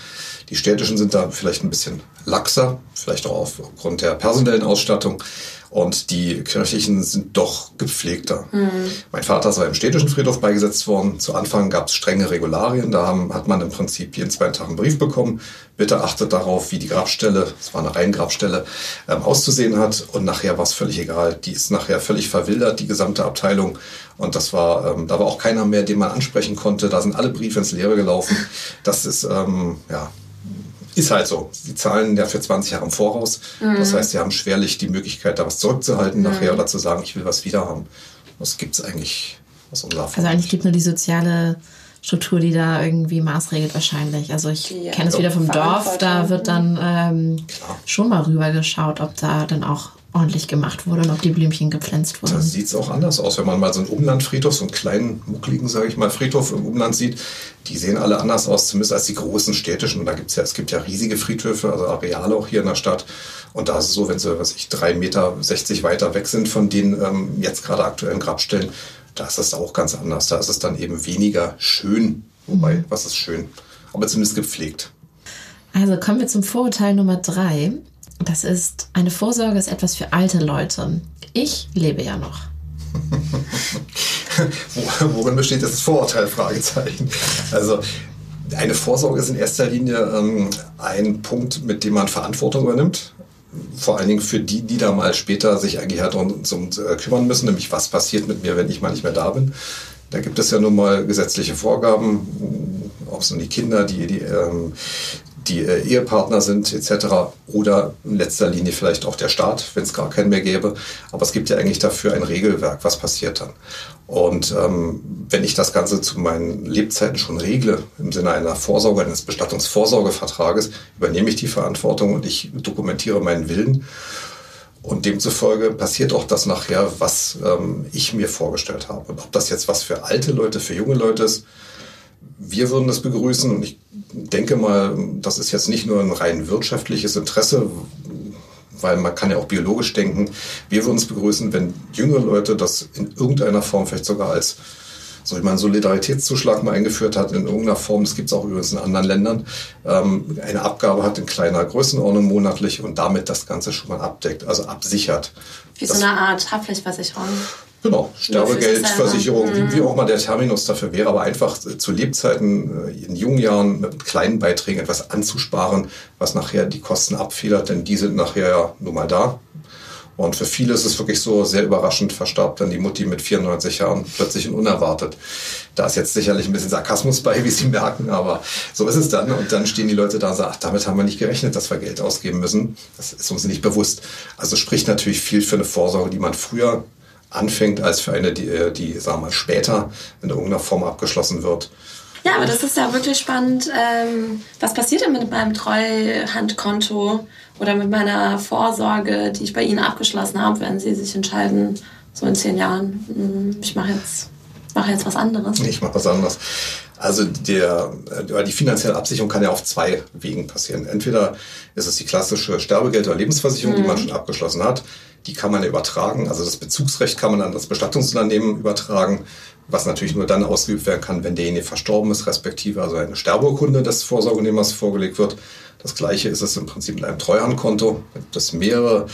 Die städtischen sind da vielleicht ein bisschen laxer, vielleicht auch aufgrund der personellen Ausstattung. Und die kirchlichen sind doch gepflegter. Mhm. Mein Vater ist im städtischen Friedhof beigesetzt worden. Zu Anfang gab es strenge Regularien. Da haben, hat man im Prinzip jeden zweiten Tag einen Brief bekommen. Bitte achtet darauf, wie die Grabstelle, es war eine Reihengrabstelle, ähm, auszusehen hat. Und nachher war es völlig egal. Die ist nachher völlig verwildert, die gesamte Abteilung. Und das war, ähm, da war auch keiner mehr, den man ansprechen konnte. Da sind alle Briefe ins Leere gelaufen. Das ist, ähm, ja, ist halt so. Sie zahlen ja für 20 Jahre im Voraus. Mhm. Das heißt, sie haben schwerlich die Möglichkeit, da was zurückzuhalten mhm. nachher oder zu sagen, ich will was wieder haben. Das gibt es eigentlich aus unserer Erfahrung. Also eigentlich gibt nur die soziale Struktur, die da irgendwie maßregelt wahrscheinlich. Also ich ja. kenne es wieder vom Dorf, da wird dann ähm, schon mal rüber geschaut, ob da dann auch ordentlich gemacht wurde und ob die Blümchen gepflanzt wurden. Da sieht es auch anders aus, wenn man mal so einen Umlandfriedhof, so einen kleinen, muckligen, sage ich mal, Friedhof im Umland sieht. Die sehen alle anders aus, zumindest als die großen städtischen. Und da gibt's ja, es gibt ja riesige Friedhöfe, also Areale auch hier in der Stadt. Und da ist es so, wenn sie, was ich, drei Meter sechzig weiter weg sind von den ähm, jetzt gerade aktuellen Grabstellen, da ist es auch ganz anders. Da ist es dann eben weniger schön. Wobei, mhm. was ist schön? Aber zumindest gepflegt. Also kommen wir zum Vorurteil Nummer drei. Das ist, eine Vorsorge ist etwas für alte Leute. Ich lebe ja noch. Worin besteht das Vorurteil? Fragezeichen. Also eine Vorsorge ist in erster Linie ähm, ein Punkt, mit dem man Verantwortung übernimmt. Vor allen Dingen für die, die da mal später sich eigentlich darum äh, kümmern müssen, nämlich was passiert mit mir, wenn ich mal nicht mehr da bin. Da gibt es ja nun mal gesetzliche Vorgaben, ob es nun die Kinder, die, die, ähm, die äh, Ehepartner sind etc. Oder in letzter Linie vielleicht auch der Staat, wenn es gar keinen mehr gäbe. Aber es gibt ja eigentlich dafür ein Regelwerk, was passiert dann. Und ähm, wenn ich das Ganze zu meinen Lebzeiten schon regle, im Sinne einer Vorsorge, eines Bestattungsvorsorgevertrages, übernehme ich die Verantwortung und ich dokumentiere meinen Willen. Und demzufolge passiert auch das nachher, was ähm, ich mir vorgestellt habe. Ob das jetzt was für alte Leute, für junge Leute ist, wir würden das begrüßen und ich denke mal, das ist jetzt nicht nur ein rein wirtschaftliches Interesse, weil man kann ja auch biologisch denken. Wir würden es begrüßen, wenn jüngere Leute das in irgendeiner Form vielleicht sogar als so wie man Solidaritätszuschlag mal eingeführt hat in irgendeiner Form, das gibt es auch übrigens in anderen Ländern, ähm, eine Abgabe hat in kleiner Größenordnung monatlich und damit das Ganze schon mal abdeckt, also absichert. Wie so eine Art Haftpflichtversicherung. Genau, Sterbegeldversicherung, wie, wie, auch mal der Terminus dafür wäre, aber einfach zu Lebzeiten äh, in jungen Jahren mit kleinen Beiträgen etwas anzusparen, was nachher die Kosten abfedert, denn die sind nachher ja nun mal da. Und für viele ist es wirklich so sehr überraschend, verstarb dann die Mutti mit 94 Jahren plötzlich und unerwartet. Da ist jetzt sicherlich ein bisschen Sarkasmus bei, wie Sie merken, aber so ist es dann. Und dann stehen die Leute da und sagen, ach, damit haben wir nicht gerechnet, dass wir Geld ausgeben müssen. Das ist uns nicht bewusst. Also spricht natürlich viel für eine Vorsorge, die man früher anfängt, als für eine, die, äh, die sagen wir mal, später in irgendeiner Form abgeschlossen wird. Ja, aber das ist ja wirklich spannend. Ähm, was passiert denn mit meinem Treuhandkonto oder mit meiner Vorsorge, die ich bei Ihnen abgeschlossen habe, wenn Sie sich entscheiden, so in zehn Jahren, hm, ich mache jetzt, mache jetzt was anderes? Ich mache was anderes. Also der, äh, die finanzielle Absicherung kann ja auf zwei Wegen passieren. Entweder ist es die klassische Sterbegeld- oder Lebensversicherung, mhm. die man schon abgeschlossen hat die kann man übertragen. Also das Bezugsrecht kann man an das Bestattungsunternehmen übertragen, was natürlich nur dann ausgeübt werden kann, wenn derjenige verstorben ist, respektive also eine Sterbeurkunde des Vorsorgenehmers vorgelegt wird. Das gleiche ist es im Prinzip mit einem Treuhandkonto. Das mehrere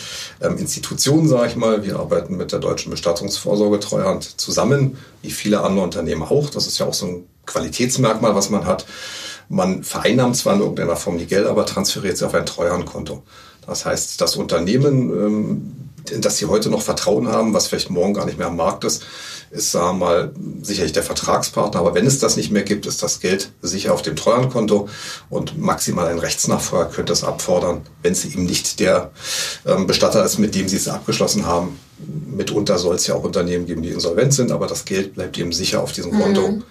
ähm, Institutionen, sage ich mal. Wir arbeiten mit der Deutschen Bestattungsvorsorge Treuhand zusammen, wie viele andere Unternehmen auch. Das ist ja auch so ein Qualitätsmerkmal, was man hat. Man vereinnahmt zwar in irgendeiner Form die Gelder, aber transferiert sie auf ein Treuhandkonto. Das heißt, das Unternehmen, ähm, in das sie heute noch Vertrauen haben, was vielleicht morgen gar nicht mehr am Markt ist, ist, sagen wir mal, sicherlich der Vertragspartner. Aber wenn es das nicht mehr gibt, ist das Geld sicher auf dem Treuhandkonto und maximal ein Rechtsnachfolger könnte es abfordern, wenn es eben nicht der ähm, Bestatter ist, mit dem sie es abgeschlossen haben. Mitunter soll es ja auch Unternehmen geben, die insolvent sind, aber das Geld bleibt eben sicher auf diesem Konto. Mhm.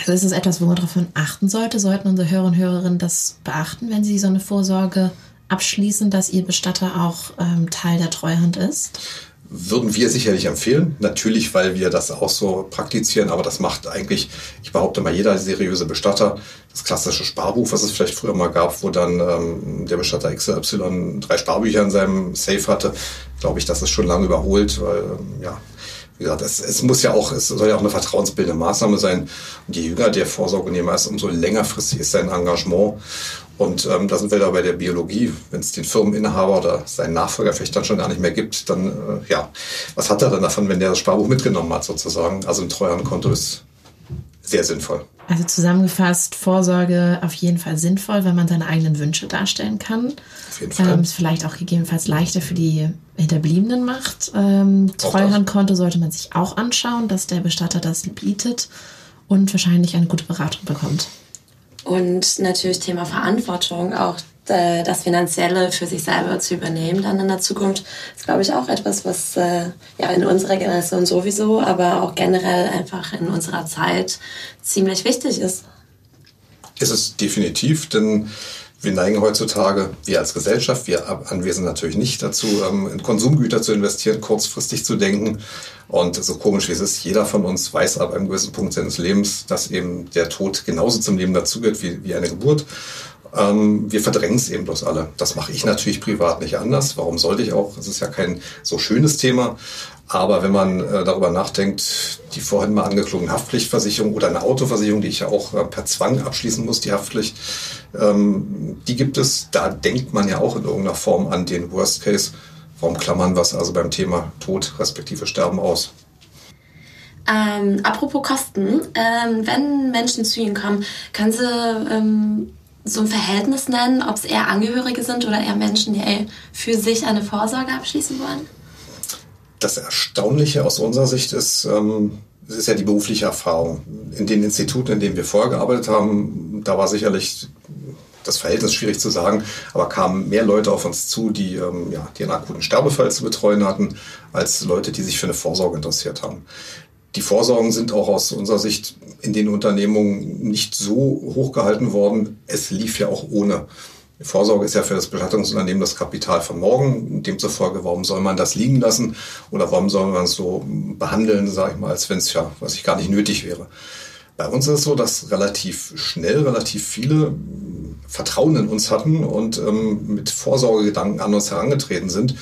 Also ist es etwas, wo man darauf achten sollte? Sollten unsere Hörer und Hörerinnen das beachten, wenn sie so eine Vorsorge abschließen, dass ihr Bestatter auch ähm, Teil der Treuhand ist? Würden wir sicherlich empfehlen. Natürlich, weil wir das auch so praktizieren, aber das macht eigentlich, ich behaupte mal, jeder seriöse Bestatter. Das klassische Sparbuch, was es vielleicht früher mal gab, wo dann ähm, der Bestatter XY drei Sparbücher in seinem Safe hatte, glaube ich, das ist schon lange überholt, weil, ähm, ja, wie gesagt, es, es muss ja auch, es soll ja auch eine vertrauensbildende Maßnahme sein. Und je jünger der Vorsorgenehmer ist, umso längerfristig ist sein Engagement. Und ähm, da sind wir da bei der Biologie. Wenn es den Firmeninhaber oder seinen Nachfolger vielleicht dann schon gar nicht mehr gibt, dann äh, ja, was hat er dann davon, wenn der das Sparbuch mitgenommen hat sozusagen? Also ein Treuhandkonto ist sehr sinnvoll. Also zusammengefasst, Vorsorge auf jeden Fall sinnvoll, wenn man seine eigenen Wünsche darstellen kann. Auf jeden Fall. Ähm, es vielleicht auch gegebenenfalls leichter für die Hinterbliebenen macht. Ähm, Treuhandkonto sollte man sich auch anschauen, dass der Bestatter das bietet und wahrscheinlich eine gute Beratung bekommt. Und natürlich Thema Verantwortung, auch äh, das Finanzielle für sich selber zu übernehmen dann in der Zukunft, ist, glaube ich, auch etwas, was äh, ja in unserer Generation sowieso, aber auch generell einfach in unserer Zeit ziemlich wichtig ist. Ist es definitiv, denn wir neigen heutzutage, wir als Gesellschaft, wir Anwesen natürlich nicht dazu, ähm, in Konsumgüter zu investieren, kurzfristig zu denken. Und so komisch wie es ist, jeder von uns weiß ab einem gewissen Punkt seines Lebens, dass eben der Tod genauso zum Leben dazugehört wie, wie eine Geburt. Ähm, wir verdrängen es eben bloß alle. Das mache ich natürlich privat nicht anders. Warum sollte ich auch? Es ist ja kein so schönes Thema. Aber wenn man äh, darüber nachdenkt, die vorhin mal angeklungene Haftpflichtversicherung oder eine Autoversicherung, die ich ja auch äh, per Zwang abschließen muss, die Haftpflicht, ähm, die gibt es. Da denkt man ja auch in irgendeiner Form an den Worst Case. Warum klammern wir es also beim Thema Tod respektive Sterben aus? Ähm, apropos Kosten, ähm, wenn Menschen zu Ihnen kommen, können Sie ähm, so ein Verhältnis nennen, ob es eher Angehörige sind oder eher Menschen, die für sich eine Vorsorge abschließen wollen? Das Erstaunliche aus unserer Sicht ist, ähm, es ist ja die berufliche Erfahrung. In den Instituten, in denen wir vorher gearbeitet haben, da war sicherlich das Verhältnis schwierig zu sagen, aber kamen mehr Leute auf uns zu, die, ähm, ja, die einen akuten Sterbefall zu betreuen hatten, als Leute, die sich für eine Vorsorge interessiert haben. Die Vorsorgen sind auch aus unserer Sicht in den Unternehmungen nicht so hoch gehalten worden. Es lief ja auch ohne. Vorsorge ist ja für das Bestattungsunternehmen das Kapital von morgen. Demzufolge, warum soll man das liegen lassen oder warum soll man es so behandeln, sage ich mal, als wenn es ja, was ich gar nicht nötig wäre. Bei uns ist es so, dass relativ schnell relativ viele Vertrauen in uns hatten und ähm, mit Vorsorgegedanken an uns herangetreten sind.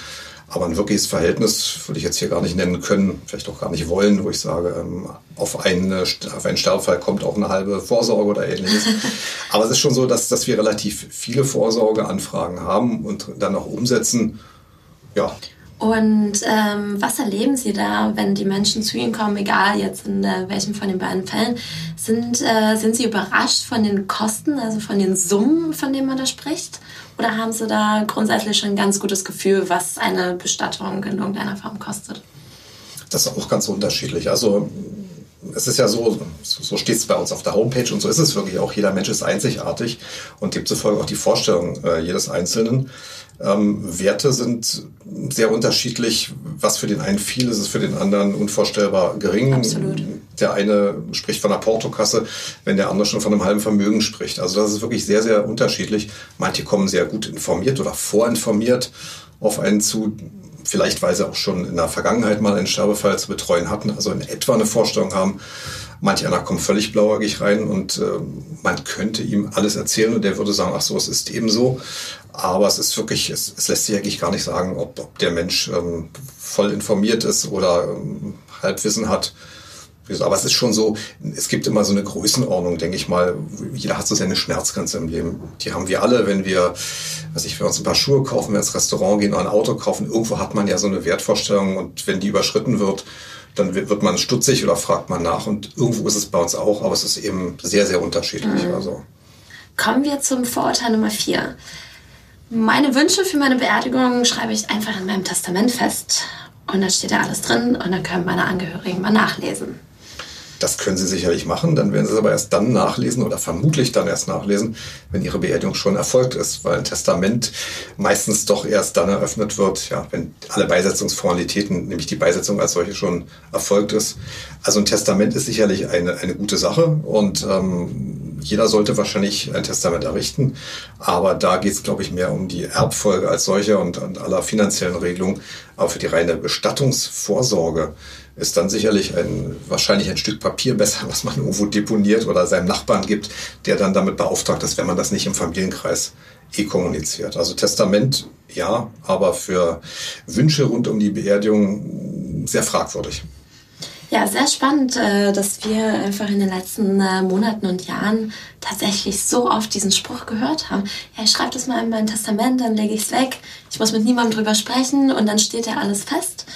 Aber ein wirkliches Verhältnis würde ich jetzt hier gar nicht nennen können, vielleicht auch gar nicht wollen, wo ich sage, ähm, auf, eine, auf einen Sterbefall kommt auch eine halbe Vorsorge oder ähnliches. Aber es ist schon so, dass, dass wir relativ viele Vorsorgeanfragen haben und dann auch umsetzen. Ja, und ähm, was erleben Sie da, wenn die Menschen zu Ihnen kommen, egal jetzt in äh, welchem von den beiden Fällen? Sind, äh, sind Sie überrascht von den Kosten, also von den Summen, von denen man da spricht? Oder haben Sie da grundsätzlich schon ein ganz gutes Gefühl, was eine Bestattung in irgendeiner Form kostet? Das ist auch ganz unterschiedlich. Also es ist ja so, so steht es bei uns auf der Homepage und so ist es wirklich auch. Jeder Mensch ist einzigartig und demzufolge auch die Vorstellung äh, jedes Einzelnen. Ähm, Werte sind sehr unterschiedlich. Was für den einen viel ist, ist für den anderen unvorstellbar gering. Absolut. Der eine spricht von einer Portokasse, wenn der andere schon von einem halben Vermögen spricht. Also das ist wirklich sehr, sehr unterschiedlich. Manche kommen sehr gut informiert oder vorinformiert auf einen zu. Vielleicht, weil sie auch schon in der Vergangenheit mal einen Sterbefall zu betreuen hatten, also in etwa eine Vorstellung haben. Manch einer kommt völlig blauäugig rein und äh, man könnte ihm alles erzählen und der würde sagen, ach so, es ist eben so. Aber es ist wirklich, es, es lässt sich eigentlich gar nicht sagen, ob, ob der Mensch ähm, voll informiert ist oder ähm, Halbwissen hat. Aber es ist schon so, es gibt immer so eine Größenordnung, denke ich mal. Jeder hat so seine Schmerzgrenze im Leben. Die haben wir alle, wenn wir, was ich, wenn wir uns ein paar Schuhe kaufen, wenn wir ins Restaurant gehen oder ein Auto kaufen. Irgendwo hat man ja so eine Wertvorstellung und wenn die überschritten wird, dann wird man stutzig oder fragt man nach. Und irgendwo ist es bei uns auch, aber es ist eben sehr, sehr unterschiedlich. Mhm. Also. kommen wir zum Vorurteil Nummer vier. Meine Wünsche für meine Beerdigung schreibe ich einfach in meinem Testament fest. Und da steht da alles drin und dann können meine Angehörigen mal nachlesen. Das können Sie sicherlich machen, dann werden Sie es aber erst dann nachlesen oder vermutlich dann erst nachlesen, wenn Ihre Beerdigung schon erfolgt ist, weil ein Testament meistens doch erst dann eröffnet wird, ja, wenn alle Beisetzungsformalitäten, nämlich die Beisetzung als solche schon erfolgt ist. Also ein Testament ist sicherlich eine, eine gute Sache und ähm, jeder sollte wahrscheinlich ein Testament errichten, aber da geht es, glaube ich, mehr um die Erbfolge als solche und, und aller finanziellen Regelungen. Aber für die reine Bestattungsvorsorge ist dann sicherlich ein, wahrscheinlich ein Stück Papier besser, was man irgendwo deponiert oder seinem Nachbarn gibt, der dann damit beauftragt ist, wenn man das nicht im Familienkreis eh kommuniziert. Also Testament ja, aber für Wünsche rund um die Beerdigung sehr fragwürdig. Ja, sehr spannend, äh, dass wir einfach in den letzten äh, Monaten und Jahren tatsächlich so oft diesen Spruch gehört haben. Ja, ich schreibe das mal in mein Testament, dann lege ich es weg. Ich muss mit niemandem drüber sprechen und dann steht ja alles fest.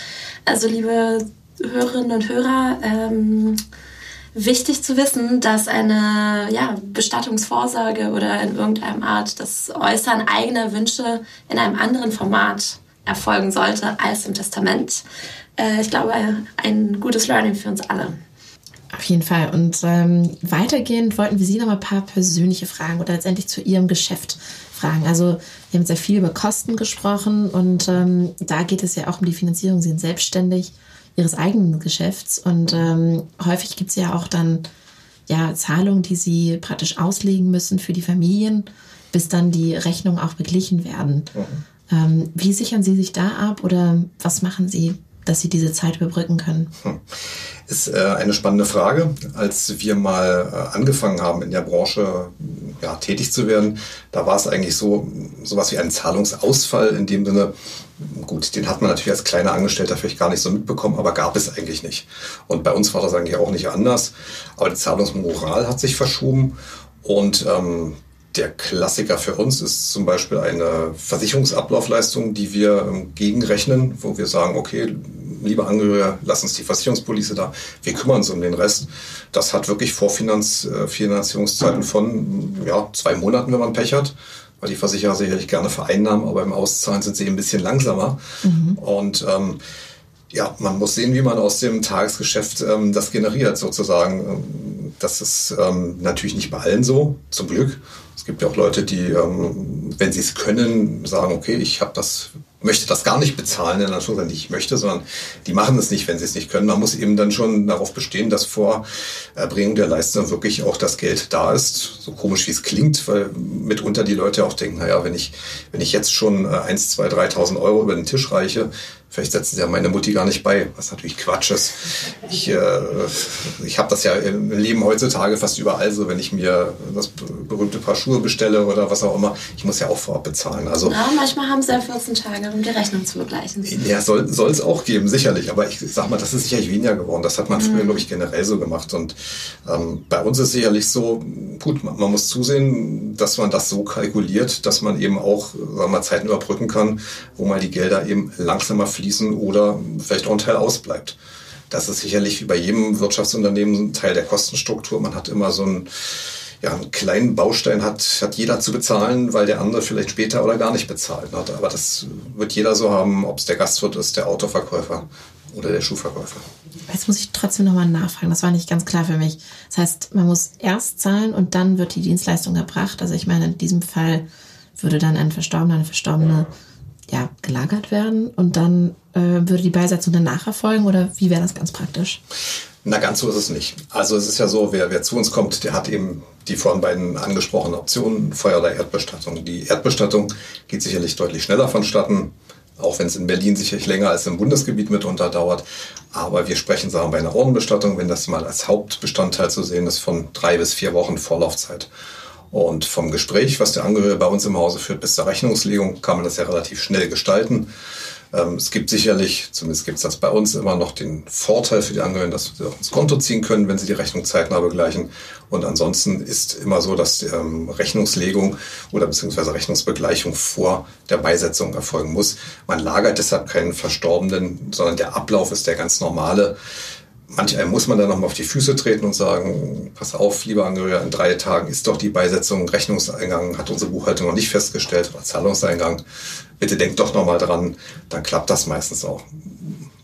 Also liebe Hörerinnen und Hörer, ähm, wichtig zu wissen, dass eine ja, Bestattungsvorsorge oder in irgendeiner Art das Äußern eigener Wünsche in einem anderen Format erfolgen sollte als im Testament. Äh, ich glaube, ein gutes Learning für uns alle. Auf jeden Fall. Und ähm, weitergehend wollten wir Sie noch mal ein paar persönliche Fragen oder letztendlich zu Ihrem Geschäft fragen. Also wir haben sehr viel über Kosten gesprochen und ähm, da geht es ja auch um die Finanzierung. Sie sind selbstständig ihres eigenen Geschäfts. Und ähm, häufig gibt es ja auch dann ja, Zahlungen, die sie praktisch auslegen müssen für die Familien, bis dann die Rechnungen auch beglichen werden. Mhm. Ähm, wie sichern Sie sich da ab oder was machen Sie, dass Sie diese Zeit überbrücken können? Hm. Ist äh, eine spannende Frage. Als wir mal äh, angefangen haben, in der Branche ja, tätig zu werden, da war es eigentlich so, sowas wie ein Zahlungsausfall in dem Sinne, Gut, den hat man natürlich als kleiner Angestellter vielleicht gar nicht so mitbekommen, aber gab es eigentlich nicht. Und bei uns war das eigentlich auch nicht anders. Aber die Zahlungsmoral hat sich verschoben und ähm, der Klassiker für uns ist zum Beispiel eine Versicherungsablaufleistung, die wir ähm, gegenrechnen, wo wir sagen, okay, lieber Angehörige, lass uns die Versicherungspolice da, wir kümmern uns um den Rest. Das hat wirklich Vorfinanzierungszeiten von ja, zwei Monaten, wenn man Pech hat weil die Versicherer sicherlich gerne vereinnahmen, aber im Auszahlen sind sie ein bisschen langsamer. Mhm. Und ähm, ja, man muss sehen, wie man aus dem Tagesgeschäft ähm, das generiert, sozusagen. Ähm, das ist ähm, natürlich nicht bei allen so, zum Glück. Es gibt ja auch Leute, die, ähm, wenn sie es können, sagen, okay, ich habe das möchte das gar nicht bezahlen, in Anführungszeichen nicht ich möchte, sondern die machen es nicht, wenn sie es nicht können. Man muss eben dann schon darauf bestehen, dass vor Erbringung der Leistung wirklich auch das Geld da ist. So komisch wie es klingt, weil mitunter die Leute auch denken, naja, wenn ich, wenn ich jetzt schon 1, 2, 3.000 Euro über den Tisch reiche, Vielleicht setzen sie ja meine Mutti gar nicht bei, was natürlich Quatsch ist. Ich, äh, ich habe das ja im Leben heutzutage fast überall so, wenn ich mir das berühmte Paar Schuhe bestelle oder was auch immer, ich muss ja auch vorab bezahlen. Also, ja, manchmal haben sie ja 14 Tage, um die Rechnung zu begleichen. Ja, soll es auch geben, sicherlich. Aber ich sag mal, das ist sicherlich weniger geworden. Das hat man mhm. früher, glaube ich, generell so gemacht. Und ähm, bei uns ist sicherlich so, gut, man, man, muss zusehen, dass man das so kalkuliert, dass man eben auch sagen wir mal, Zeiten überbrücken kann, wo mal die Gelder eben langsamer fließen oder vielleicht auch ein Teil ausbleibt. Das ist sicherlich wie bei jedem Wirtschaftsunternehmen ein Teil der Kostenstruktur. Man hat immer so einen, ja, einen kleinen Baustein hat, hat jeder zu bezahlen, weil der andere vielleicht später oder gar nicht bezahlt hat. Aber das wird jeder so haben, ob es der Gastwirt ist, der Autoverkäufer oder der Schuhverkäufer. Jetzt muss ich trotzdem nochmal nachfragen. Das war nicht ganz klar für mich. Das heißt, man muss erst zahlen und dann wird die Dienstleistung erbracht. Also ich meine, in diesem Fall würde dann ein Verstorbener, eine Verstorbene ja, gelagert werden und dann äh, würde die Beisetzung danach erfolgen oder wie wäre das ganz praktisch? Na, ganz so ist es nicht. Also es ist ja so, wer, wer zu uns kommt, der hat eben die vorhin beiden angesprochenen Optionen, Feuer- oder Erdbestattung. Die Erdbestattung geht sicherlich deutlich schneller vonstatten, auch wenn es in Berlin sicherlich länger als im Bundesgebiet mitunter dauert. Aber wir sprechen, sagen wir, bei einer Urnenbestattung, wenn das mal als Hauptbestandteil zu sehen ist, von drei bis vier Wochen Vorlaufzeit. Und vom Gespräch, was der Angehörige bei uns im Hause führt, bis zur Rechnungslegung, kann man das ja relativ schnell gestalten. Ähm, es gibt sicherlich, zumindest gibt es das bei uns, immer noch den Vorteil für die Angehörigen, dass sie auch ins Konto ziehen können, wenn sie die Rechnung zeitnah begleichen. Und ansonsten ist immer so, dass ähm, Rechnungslegung oder beziehungsweise Rechnungsbegleichung vor der Beisetzung erfolgen muss. Man lagert deshalb keinen Verstorbenen, sondern der Ablauf ist der ganz normale. Manch einem muss man dann nochmal auf die Füße treten und sagen, pass auf, lieber Angehöriger, in drei Tagen ist doch die Beisetzung, Rechnungseingang hat unsere Buchhaltung noch nicht festgestellt oder Zahlungseingang. Bitte denkt doch nochmal dran, dann klappt das meistens auch.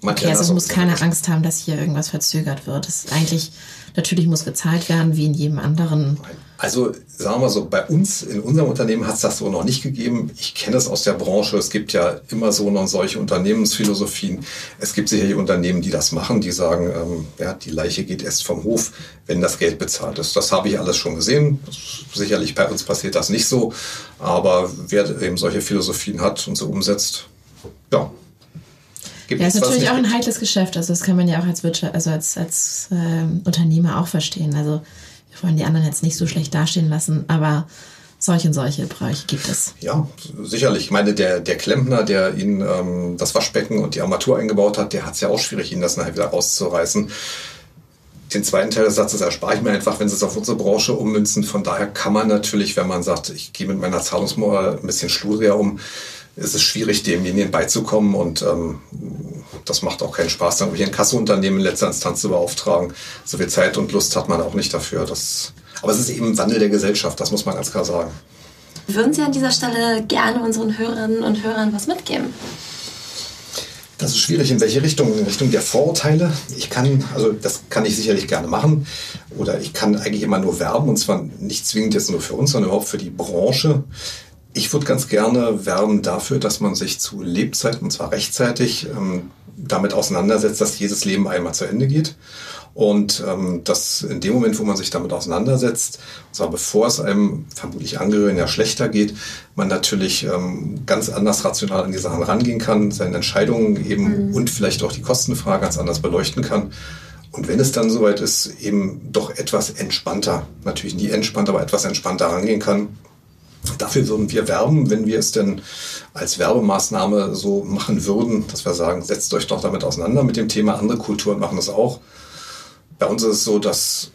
Manche okay, also muss keine Angst haben, dass hier irgendwas verzögert wird. Das ist eigentlich, natürlich muss gezahlt werden, wie in jedem anderen also sagen wir so, bei uns in unserem Unternehmen hat es das so noch nicht gegeben. Ich kenne es aus der Branche. Es gibt ja immer so noch solche Unternehmensphilosophien. Es gibt sicherlich Unternehmen, die das machen, die sagen, ähm, ja, die Leiche geht erst vom Hof, wenn das Geld bezahlt ist. Das habe ich alles schon gesehen. Sicherlich bei uns passiert das nicht so. Aber wer eben solche Philosophien hat und so umsetzt, ja, Gibt ja, ist natürlich auch ein heikles Geschäft. Also das kann man ja auch als Wirtschaft, also als, als äh, Unternehmer auch verstehen. Also wir wollen die anderen jetzt nicht so schlecht dastehen lassen, aber solche und solche Bereiche gibt es. Ja, sicherlich. Ich meine, der, der Klempner, der Ihnen ähm, das Waschbecken und die Armatur eingebaut hat, der hat es ja auch schwierig, Ihnen das nachher wieder rauszureißen. Den zweiten Teil des Satzes erspare ich mir einfach, wenn Sie es auf unsere Branche ummünzen. Von daher kann man natürlich, wenn man sagt, ich gehe mit meiner Zahlungsmoral ein bisschen schludriger um, ist es schwierig, demjenigen beizukommen und ähm, das macht auch keinen Spaß, dann hier ein Kasseunternehmen in letzter Instanz zu beauftragen. So viel Zeit und Lust hat man auch nicht dafür. Das, aber es ist eben ein Wandel der Gesellschaft, das muss man ganz klar sagen. Würden Sie an dieser Stelle gerne unseren Hörerinnen und Hörern was mitgeben? Das ist schwierig. In welche Richtung? In Richtung der Vorurteile? Ich kann, also das kann ich sicherlich gerne machen. Oder ich kann eigentlich immer nur werben und zwar nicht zwingend jetzt nur für uns, sondern überhaupt für die Branche. Ich würde ganz gerne werben dafür, dass man sich zu Lebzeiten, und zwar rechtzeitig, ähm, damit auseinandersetzt, dass jedes Leben einmal zu Ende geht. Und ähm, dass in dem Moment, wo man sich damit auseinandersetzt, und zwar bevor es einem vermutlich Angehörigen ja schlechter geht, man natürlich ähm, ganz anders rational an die Sachen rangehen kann, seine Entscheidungen eben mhm. und vielleicht auch die Kostenfrage ganz anders beleuchten kann. Und wenn es dann soweit ist, eben doch etwas entspannter, natürlich nie entspannt, aber etwas entspannter rangehen kann Dafür würden wir werben, wenn wir es denn als Werbemaßnahme so machen würden, dass wir sagen, setzt euch doch damit auseinander mit dem Thema. Andere Kulturen machen das auch. Bei uns ist es so, dass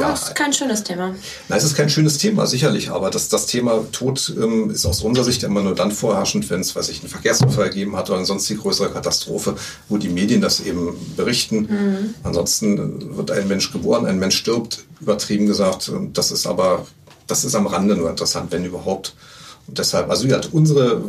ja, das ist kein schönes Thema. Nein, es ist kein schönes Thema, sicherlich. Aber das, das Thema Tod ähm, ist aus unserer Sicht immer nur dann vorherrschend, wenn es, weiß ich, einen Verkehrsunfall gegeben hat oder sonst die größere Katastrophe, wo die Medien das eben berichten. Mhm. Ansonsten wird ein Mensch geboren, ein Mensch stirbt, übertrieben gesagt. Das ist aber das ist am Rande nur interessant, wenn überhaupt. Und deshalb, also gesagt, unsere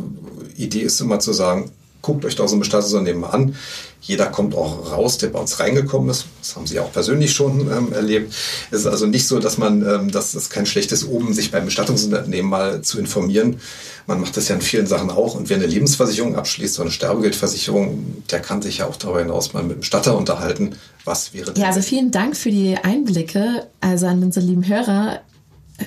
Idee ist immer zu sagen, guckt euch doch so ein Bestattungsunternehmen mal an. Jeder kommt auch raus, der bei uns reingekommen ist. Das haben Sie auch persönlich schon ähm, erlebt. Es ist also nicht so, dass man, ähm, das ist kein schlechtes Oben, sich beim Bestattungsunternehmen mal zu informieren. Man macht das ja in vielen Sachen auch. Und wer eine Lebensversicherung abschließt oder eine Sterbegeldversicherung, der kann sich ja auch darüber hinaus mal mit dem Bestatter unterhalten. Was wäre Ja, also vielen Dank für die Einblicke. Also an unsere lieben Hörer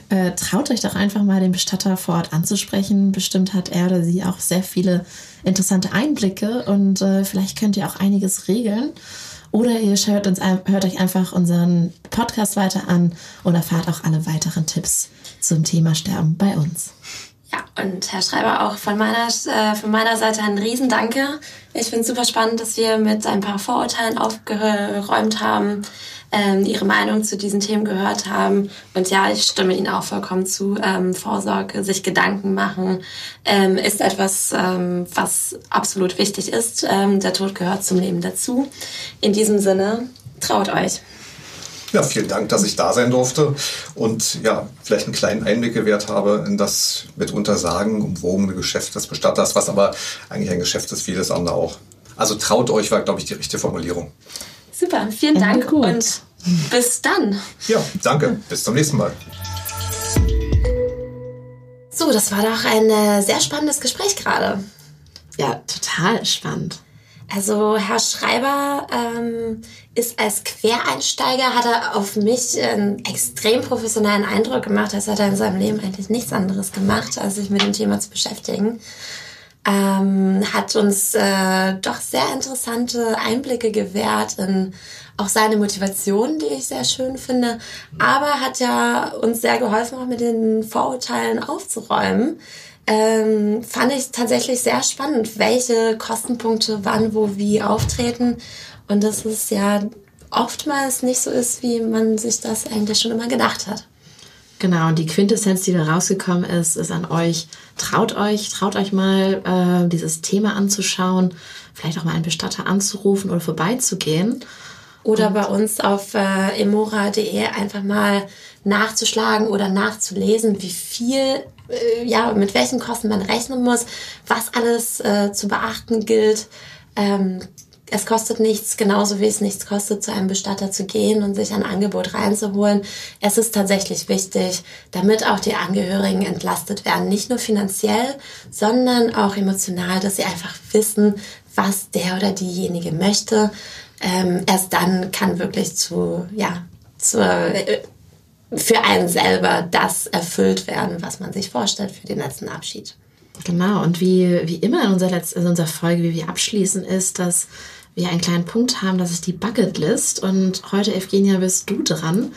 äh, traut euch doch einfach mal den Bestatter vor Ort anzusprechen. Bestimmt hat er oder sie auch sehr viele interessante Einblicke und äh, vielleicht könnt ihr auch einiges regeln. Oder ihr hört, uns, hört euch einfach unseren Podcast weiter an und erfahrt auch alle weiteren Tipps zum Thema Sterben bei uns. Ja, und Herr Schreiber, auch von meiner, äh, von meiner Seite ein Riesendanke. Ich finde es super spannend, dass wir mit ein paar Vorurteilen aufgeräumt haben ähm, ihre Meinung zu diesen Themen gehört haben. Und ja, ich stimme Ihnen auch vollkommen zu. Ähm, Vorsorge, sich Gedanken machen, ähm, ist etwas, ähm, was absolut wichtig ist. Ähm, der Tod gehört zum Leben dazu. In diesem Sinne, traut euch. Ja, vielen Dank, dass ich da sein durfte und ja, vielleicht einen kleinen Einblick gewährt habe in das mitunter sagen umwogene Geschäft des Bestatters, was aber eigentlich ein Geschäft ist wie das andere auch. Also traut euch war, glaube ich, die richtige Formulierung. Super, vielen Dank und bis dann. Ja, danke. Bis zum nächsten Mal. So, das war doch ein äh, sehr spannendes Gespräch gerade. Ja, total spannend. Also Herr Schreiber ähm, ist als Quereinsteiger, hat er auf mich einen extrem professionellen Eindruck gemacht. Das hat er in seinem Leben eigentlich nichts anderes gemacht, als sich mit dem Thema zu beschäftigen ähm, hat uns äh, doch sehr interessante Einblicke gewährt in auch seine Motivation, die ich sehr schön finde, aber hat ja uns sehr geholfen, auch mit den Vorurteilen aufzuräumen. Ähm, fand ich tatsächlich sehr spannend, welche Kostenpunkte wann, wo, wie auftreten und dass es ja oftmals nicht so ist, wie man sich das eigentlich schon immer gedacht hat. Genau, und die Quintessenz, die da rausgekommen ist, ist an euch. Traut euch, traut euch mal, äh, dieses Thema anzuschauen, vielleicht auch mal einen Bestatter anzurufen oder vorbeizugehen. Oder und bei uns auf äh, emora.de einfach mal nachzuschlagen oder nachzulesen, wie viel, äh, ja, mit welchen Kosten man rechnen muss, was alles äh, zu beachten gilt. Ähm, es kostet nichts, genauso wie es nichts kostet, zu einem Bestatter zu gehen und sich ein Angebot reinzuholen. Es ist tatsächlich wichtig, damit auch die Angehörigen entlastet werden. Nicht nur finanziell, sondern auch emotional, dass sie einfach wissen, was der oder diejenige möchte. Ähm, erst dann kann wirklich zu, ja, zur, äh, für einen selber das erfüllt werden, was man sich vorstellt für den letzten Abschied. Genau, und wie, wie immer in unserer, Letz-, in unserer Folge, wie wir abschließen, ist, dass wir einen kleinen Punkt haben, das ist die Bucketlist. Und heute, Evgenia, bist du dran.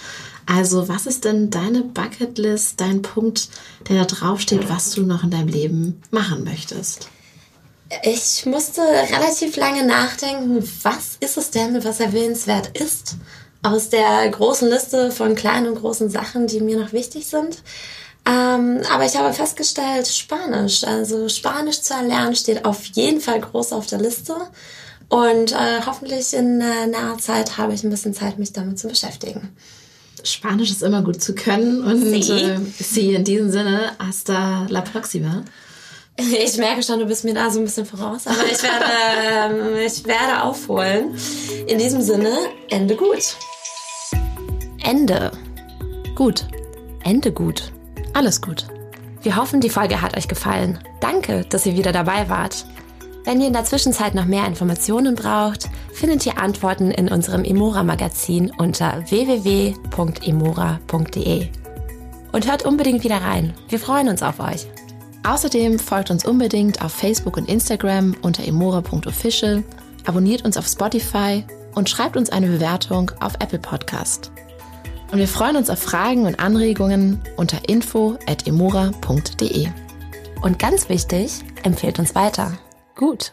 Also, was ist denn deine Bucketlist, dein Punkt, der da draufsteht, was du noch in deinem Leben machen möchtest? Ich musste relativ lange nachdenken, was ist es denn, was erwähnenswert ist, aus der großen Liste von kleinen und großen Sachen, die mir noch wichtig sind. Ähm, aber ich habe festgestellt, Spanisch, also Spanisch zu erlernen, steht auf jeden Fall groß auf der Liste. Und äh, hoffentlich in äh, naher Zeit habe ich ein bisschen Zeit, mich damit zu beschäftigen. Spanisch ist immer gut zu können und sie, äh, sie in diesem Sinne hasta la próxima. Ich merke schon, du bist mir da so ein bisschen voraus, aber ich werde, äh, ich werde aufholen. In diesem Sinne, Ende gut. Ende. Gut. Ende gut. Alles gut. Wir hoffen, die Folge hat euch gefallen. Danke, dass ihr wieder dabei wart. Wenn ihr in der Zwischenzeit noch mehr Informationen braucht, findet ihr Antworten in unserem Emora-Magazin unter www.emora.de. Und hört unbedingt wieder rein. Wir freuen uns auf euch. Außerdem folgt uns unbedingt auf Facebook und Instagram unter emora.official, abonniert uns auf Spotify und schreibt uns eine Bewertung auf Apple Podcast. Und wir freuen uns auf Fragen und Anregungen unter info.emora.de. Und ganz wichtig, empfehlt uns weiter. Gut.